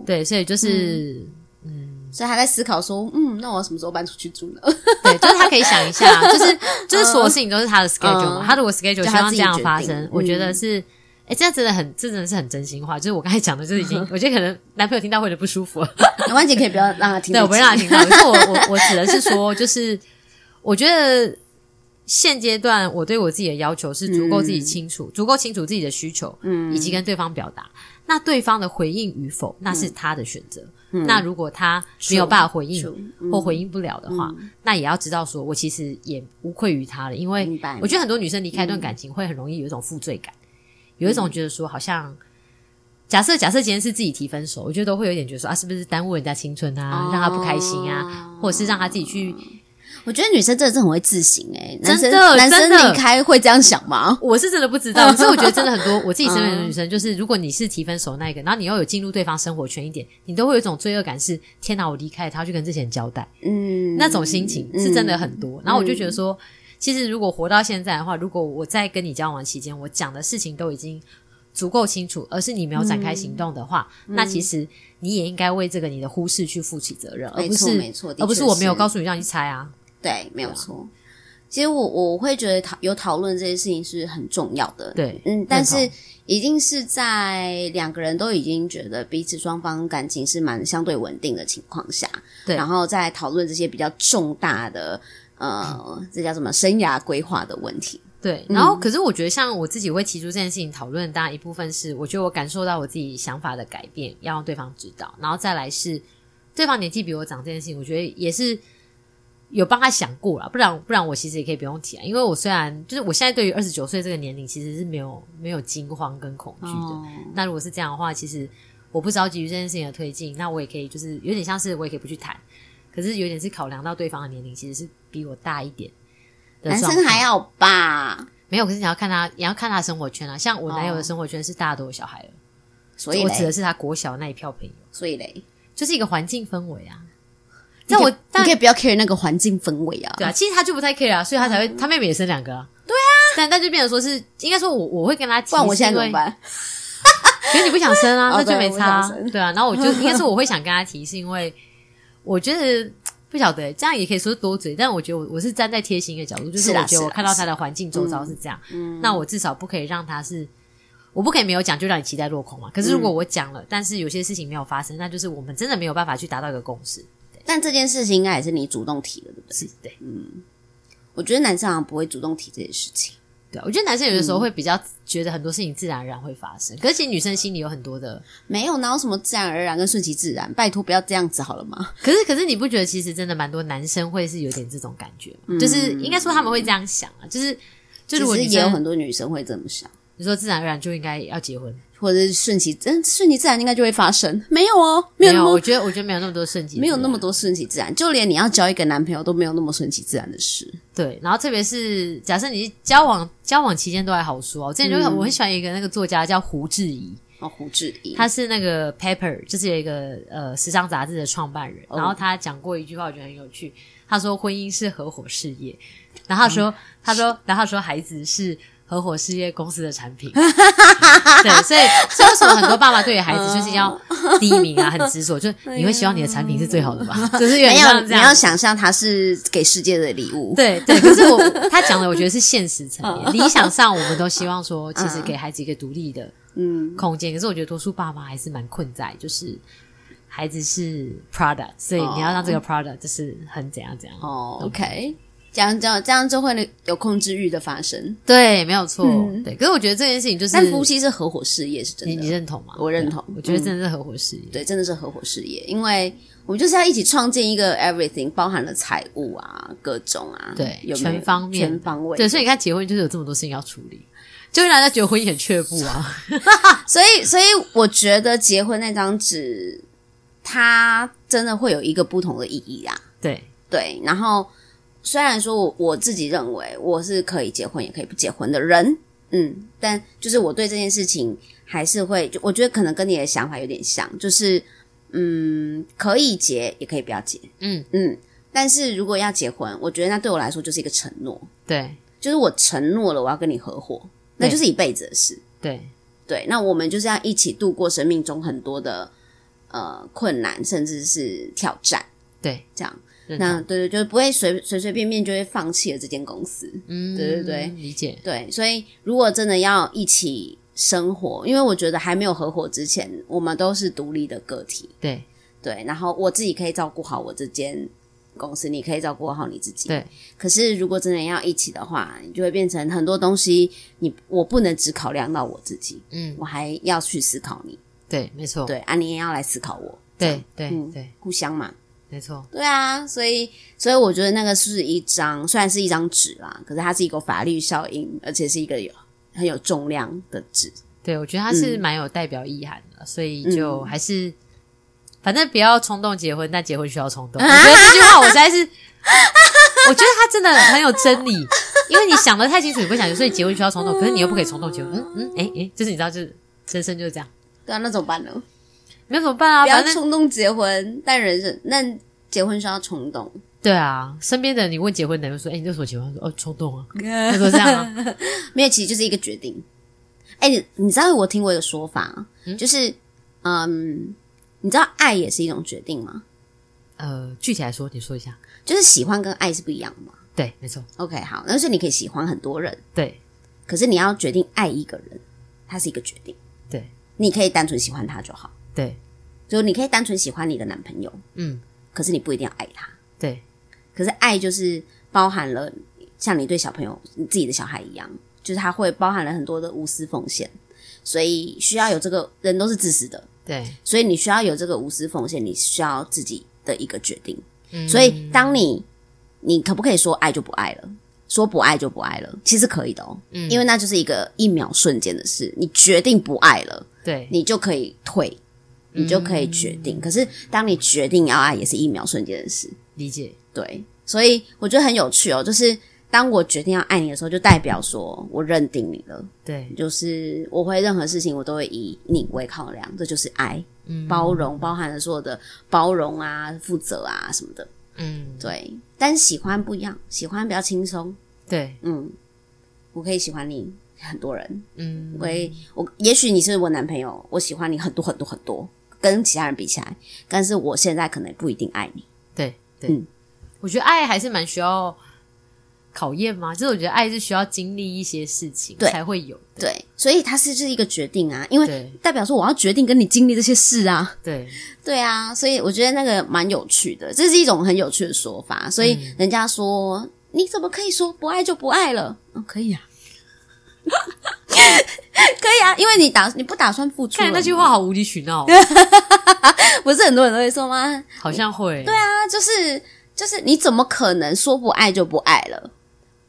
对，所以就是，嗯，嗯所以他在思考说，嗯，那我什么时候搬出去住呢？对，就是他可以想一下，就是就是所有事情都是他的 schedule 嘛。嗯、他如果 schedule 希望这样发生，我觉得是。哎，这样真的很，这真的是很真心话。就是我刚才讲的，就是已经，我觉得可能男朋友听到会有点不舒服。没关系，可以不要让他听到。对，我不让他听到。可是我我我只能是说，就是我觉得现阶段我对我自己的要求是足够自己清楚，足够清楚自己的需求，嗯，以及跟对方表达。那对方的回应与否，那是他的选择。那如果他没有办法回应或回应不了的话，那也要知道说，我其实也无愧于他了。因为我觉得很多女生离开一段感情，会很容易有一种负罪感。有一种觉得说，好像假设假设今天是自己提分手，我觉得都会有一点觉得说啊，是不是耽误人家青春啊，让他不开心啊，或者是让他自己去？我觉得女生真的是很会自省诶，男生男生离开会这样想吗？我是真的不知道，所以我觉得真的很多我自己身边的女生，就是如果你是提分手那一个，然后你又有进入对方生活圈一点，你都会有一种罪恶感，是天哪，我离开他要去跟这些人交代，嗯，那种心情是真的很多。然后我就觉得说。其实，如果活到现在的话，如果我在跟你交往期间，我讲的事情都已经足够清楚，而是你没有展开行动的话，嗯、那其实你也应该为这个你的忽视去负起责任，而不是没错，而不是我没有告诉你让你猜啊。对，没有错。啊、其实我我会觉得讨有讨论这些事情是很重要的。对，嗯，但是一定是在两个人都已经觉得彼此双方感情是蛮相对稳定的情况下，对，然后再讨论这些比较重大的。呃，这叫什么生涯规划的问题？对，然后可是我觉得，像我自己会提出这件事情讨论，当然一部分是我觉得我感受到我自己想法的改变，要让对方知道，然后再来是对方年纪比我长这件事情，我觉得也是有帮他想过了，不然不然我其实也可以不用提啊，因为我虽然就是我现在对于二十九岁这个年龄其实是没有没有惊慌跟恐惧的，哦、那如果是这样的话，其实我不着急于这件事情的推进，那我也可以就是有点像是我也可以不去谈。可是有点是考量到对方的年龄，其实是比我大一点。男生还要吧？没有，可是你要看他，你要看他生活圈啊。像我男友的生活圈是大家都有小孩了，所以我指的是他国小那一票朋友。所以嘞，就是一个环境氛围啊。那我你可以不要 care 那个环境氛围啊。对啊，其实他就不太 care 啊，所以他才会他妹妹也生两个啊。对啊，但但就变成说是应该说我我会跟他提，不然我现在怎么办？因为你不想生啊，那就没差。对啊，然后我就应该说我会想跟他提，是因为。我觉得不晓得这样也可以说是多嘴，但我觉得我我是站在贴心的角度，就是我觉得我看到他的环境周遭是这样，嗯，那我至少不可以让他是，我不可以没有讲就让你期待落空嘛。可是如果我讲了，嗯、但是有些事情没有发生，那就是我们真的没有办法去达到一个共识。但这件事情应该也是你主动提的，对不对？是，对，嗯，我觉得男生好像不会主动提这些事情。对，我觉得男生有的时候会比较觉得很多事情自然而然会发生，嗯、可是其实女生心里有很多的没有哪有什么自然而然跟顺其自然，拜托不要这样子好了吗？可是可是你不觉得其实真的蛮多男生会是有点这种感觉吗？嗯、就是应该说他们会这样想啊，就是就是我也有很多女生会这么想，你说自然而然就应该要结婚。或者是顺其，嗯，顺其自然应该就会发生。没有哦，没有我觉得，我觉得没有那么多顺其，没有那么多顺其自然。就连你要交一个男朋友都没有那么顺其自然的事。对，然后特别是假设你交往交往期间都还好说。我之前就很我很喜欢一个那个作家叫胡志怡哦，胡志怡，他是那个 Paper，就是有一个呃时尚杂志的创办人。然后他讲过一句话，我觉得很有趣。他说婚姻是合伙事业，然后他说他说然后他说孩子是。合伙事业公司的产品，对，所以所以为什么很多爸爸对于孩子就是要第一名啊，很执着，就 你会希望你的产品是最好的吧？就是没有你要想象它是给世界的礼物，对对。可是我他讲的，我觉得是现实层面，理想上我们都希望说，其实给孩子一个独立的嗯空间。可是我觉得多数爸妈还是蛮困在，就是孩子是 product，所以你要让这个 product 就是很怎样怎样。哦，OK，这样这样这样就会有控制欲的发生。对，没有错。嗯、对，可是我觉得这件事情就是，但夫妻是合伙事业，是真的。你你认同吗？我认同。我觉得真的是合伙事业、嗯。对，真的是合伙事业，因为我们就是要一起创建一个 everything，包含了财务啊，各种啊，对，有，有全方面、全方位。对，所以你看，结婚就是有这么多事情要处理。就会让人家觉得婚姻很却步啊，所以，所以我觉得结婚那张纸，它真的会有一个不同的意义啊。对对，然后虽然说我我自己认为我是可以结婚也可以不结婚的人，嗯，但就是我对这件事情还是会，就我觉得可能跟你的想法有点像，就是嗯，可以结也可以不要结，嗯嗯，但是如果要结婚，我觉得那对我来说就是一个承诺，对，就是我承诺了我要跟你合伙。那就是一辈子的事，对对。那我们就是要一起度过生命中很多的呃困难，甚至是挑战，对，这样。那对对，就是不会随随随便便就会放弃了这间公司，嗯，对对对，理解。对，所以如果真的要一起生活，因为我觉得还没有合伙之前，我们都是独立的个体，对对。然后我自己可以照顾好我这间。公司你可以照顾好你自己，对。可是如果真的要一起的话，你就会变成很多东西，你我不能只考量到我自己，嗯，我还要去思考你，对，没错，对啊，你也要来思考我，对对对，对，互相嘛，没错，对啊，所以所以我觉得那个是一张，虽然是一张纸啦，可是它是一个法律效应，而且是一个有很有重量的纸，对，我觉得它是蛮有代表意涵的，所以就还是。反正不要冲动结婚，但结婚需要冲动。我觉得这句话我实在是，我觉得他真的很有真理，因为你想的太清楚，你不想，所以结婚需要冲动，可是你又不可以冲动结婚。嗯嗯，哎、欸、哎、欸，就是你知道，就是人生就是这样。对啊，那怎么办呢？没有怎么办啊？不要冲动结婚，但人生那结婚需要冲动。对啊，身边的你问结婚的人说：“哎、欸，你为什么结婚？”说：“哦，冲动啊。”他说这样啊，没有，其实就是一个决定。哎、欸，你你知道我听过一个说法，嗯、就是嗯。你知道爱也是一种决定吗？呃，具体来说，你说一下。就是喜欢跟爱是不一样的嘛？对，没错。OK，好，那所以你可以喜欢很多人，对。可是你要决定爱一个人，它是一个决定。对，你可以单纯喜欢他就好。对，就你可以单纯喜欢你的男朋友，嗯，可是你不一定要爱他。对，可是爱就是包含了像你对小朋友、你自己的小孩一样，就是他会包含了很多的无私奉献，所以需要有这个人都是自私的。对，所以你需要有这个无私奉献，你需要自己的一个决定。嗯，所以当你你可不可以说爱就不爱了，说不爱就不爱了？其实可以的哦，嗯，因为那就是一个一秒瞬间的事。你决定不爱了，对，你就可以退，你就可以决定。嗯，可是当你决定要爱，也是一秒瞬间的事。理解，对，所以我觉得很有趣哦，就是。当我决定要爱你的时候，就代表说我认定你了。对，就是我会任何事情我都会以你为考量，这就是爱。嗯，包容包含了所有的包容啊、负责啊什么的。嗯，对。但喜欢不一样，喜欢比较轻松。对，嗯，我可以喜欢你很多人。嗯，我可以，我也许你是我男朋友，我喜欢你很多很多很多，跟其他人比起来，但是我现在可能不一定爱你。对，对，嗯，我觉得爱还是蛮需要。考验吗？就是我觉得爱是需要经历一些事情才会有的，对，所以它是就是一个决定啊，因为代表说我要决定跟你经历这些事啊，对，对啊，所以我觉得那个蛮有趣的，这是一种很有趣的说法。所以人家说、嗯、你怎么可以说不爱就不爱了？嗯，可以啊，可以啊，因为你打你不打算付出，看那句话好无理取闹，不是很多人都会说吗？好像会，对啊，就是就是你怎么可能说不爱就不爱了？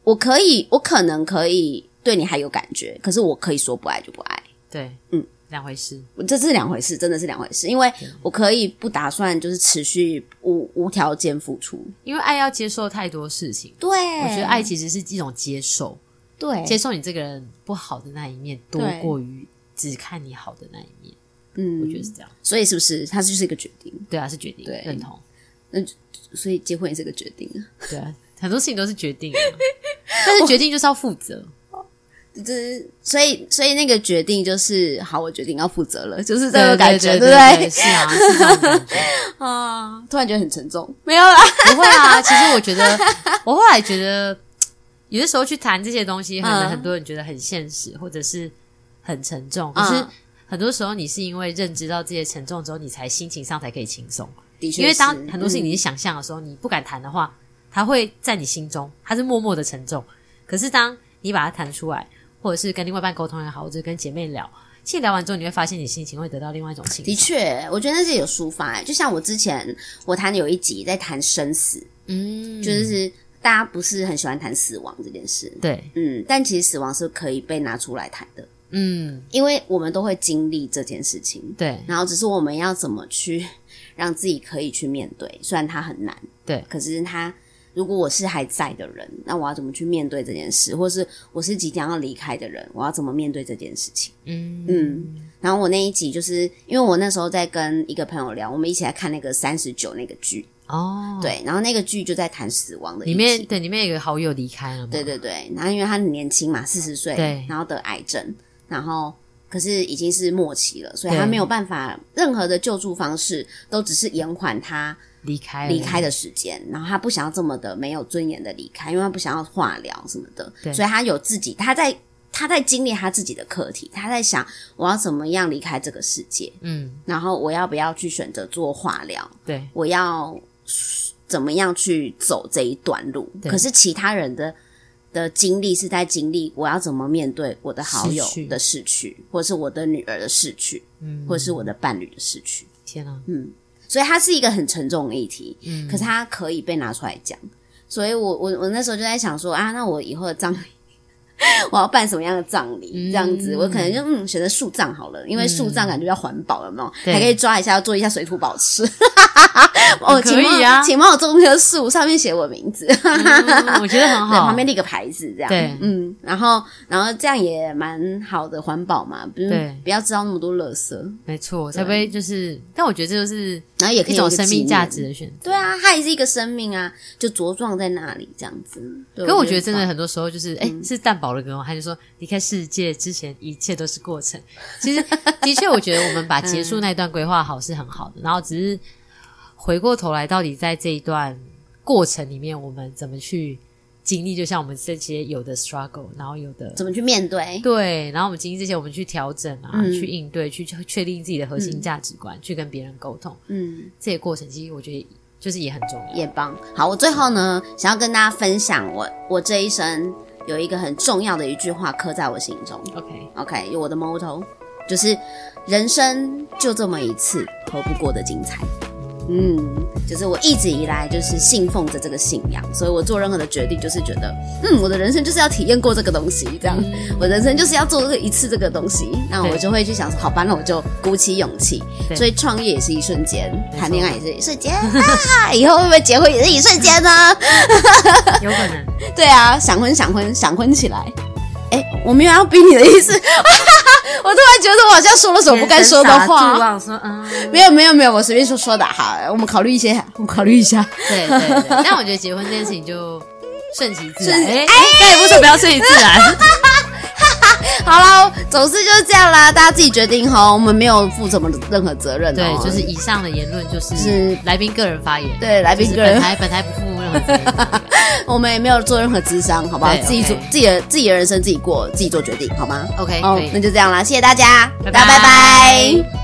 我可以，我可能可以对你还有感觉，可是我可以说不爱就不爱。对，嗯，两回事，这是两回事，真的是两回事。因为我可以不打算就是持续无无条件付出，因为爱要接受太多事情。对，我觉得爱其实是一种接受，对，接受你这个人不好的那一面，多过于只看你好的那一面。嗯，我觉得是这样。所以是不是它就是一个决定？对啊，是决定，对，认同。那所以结婚也是个决定啊。对啊。很多事情都是决定，但是决定就是要负责。就是所以，所以那个决定就是好，我决定要负责了，就是这个感觉，对不对？是啊，是这种感觉 啊。突然觉得很沉重，没有啦，不会啊。其实我觉得，我后来觉得，有的时候去谈这些东西，可能很多人觉得很现实，或者是很沉重。可是。很多时候你是因为认知到这些沉重之后，你才心情上才可以轻松。的确，因为当很多事情你是想象的时候，嗯、你不敢谈的话，它会在你心中，它是默默的沉重。可是当你把它谈出来，或者是跟另外一半沟通也好，或者跟姐妹聊，其实聊完之后，你会发现你心情会得到另外一种情绪。的确，我觉得那是有抒发。就像我之前我谈有一集在谈生死，嗯，就是大家不是很喜欢谈死亡这件事，对，嗯，但其实死亡是可以被拿出来谈的。嗯，因为我们都会经历这件事情，对，然后只是我们要怎么去让自己可以去面对，虽然它很难，对，可是它如果我是还在的人，那我要怎么去面对这件事，或是我是即将要离开的人，我要怎么面对这件事情？嗯。嗯，然后我那一集就是因为我那时候在跟一个朋友聊，我们一起来看那个三十九那个剧哦，对，然后那个剧就在谈死亡的，里面对里面有个好友离开了嘛，对对对，然后因为他很年轻嘛，四十岁，对，然后得癌症。然后，可是已经是末期了，所以他没有办法，任何的救助方式都只是延缓他离开离开的时间。然后他不想要这么的没有尊严的离开，因为他不想要化疗什么的，对，所以他有自己，他在他在经历他自己的课题，他在想我要怎么样离开这个世界，嗯，然后我要不要去选择做化疗？对，我要怎么样去走这一段路？可是其他人的。的经历是在经历我要怎么面对我的好友的逝去，或者是我的女儿的逝去，嗯，或者是我的伴侣的逝去。天啊，嗯，所以它是一个很沉重的议题，嗯，可是它可以被拿出来讲。所以我我我那时候就在想说啊，那我以后的葬礼。我要办什么样的葬礼？嗯、这样子，我可能就嗯选择树葬好了，因为树葬感觉比较环保了嘛，还可以抓一下，做一下水土保持。哦，可以啊，请帮我种一棵树，上面写我名字，嗯，我觉得很好。旁边立个牌子，这样。对，嗯，然后然后这样也蛮好的，环保嘛，不是？不要制造那么多垃圾，没错，才不会就是。但我觉得这就是，然后也可以一种生命价值的选择。对啊，它也是一个生命啊，就茁壮在那里这样子。可我觉得真的很多时候就是，哎，是蛋堡他就说。离开世界之前，一切都是过程。其实，的确，我觉得我们把结束那段规划好是很好的。嗯、然后，只是回过头来，到底在这一段过程里面，我们怎么去经历？就像我们这些有的 struggle，然后有的怎么去面对？对，然后我们经历这些，我们去调整啊，嗯、去应对，去确定自己的核心价值观，嗯、去跟别人沟通。嗯，这些过程其实我觉得就是也很重要，也棒。好，我最后呢，想要跟大家分享我我这一生。有一个很重要的一句话刻在我心中。OK OK，有我的 motto，就是人生就这么一次，活不过的精彩？嗯，就是我一直以来就是信奉着这个信仰，所以我做任何的决定就是觉得，嗯，我的人生就是要体验过这个东西，这样，嗯、我人生就是要做这个一次这个东西，那我就会去想说，好吧，那我就鼓起勇气。所以创业也是一瞬间，谈恋爱也是一瞬间，啊，以后会不会结婚也是一瞬间呢？有可能。对啊，想婚想婚想婚起来。哎，我没有要逼你的意思。我突然觉得我好像说了什么不该说的话。说嗯，没有没有没有，我随便说说的。好，我们考虑一些，我们考虑一下。对对对，但我觉得结婚这件事情就顺其自然。哎，那也不是不要顺其自然。好了，总之就是这样啦，大家自己决定哈，我们没有负什么任何责任。对，就是以上的言论就是是来宾个人发言。对，来宾个人。本台本台不负任何责任。我们也没有做任何智商，好不好？自己做自己的自己的人生自己过，自己做决定，好吗？OK，好，那就这样啦，谢谢大家，大家拜拜。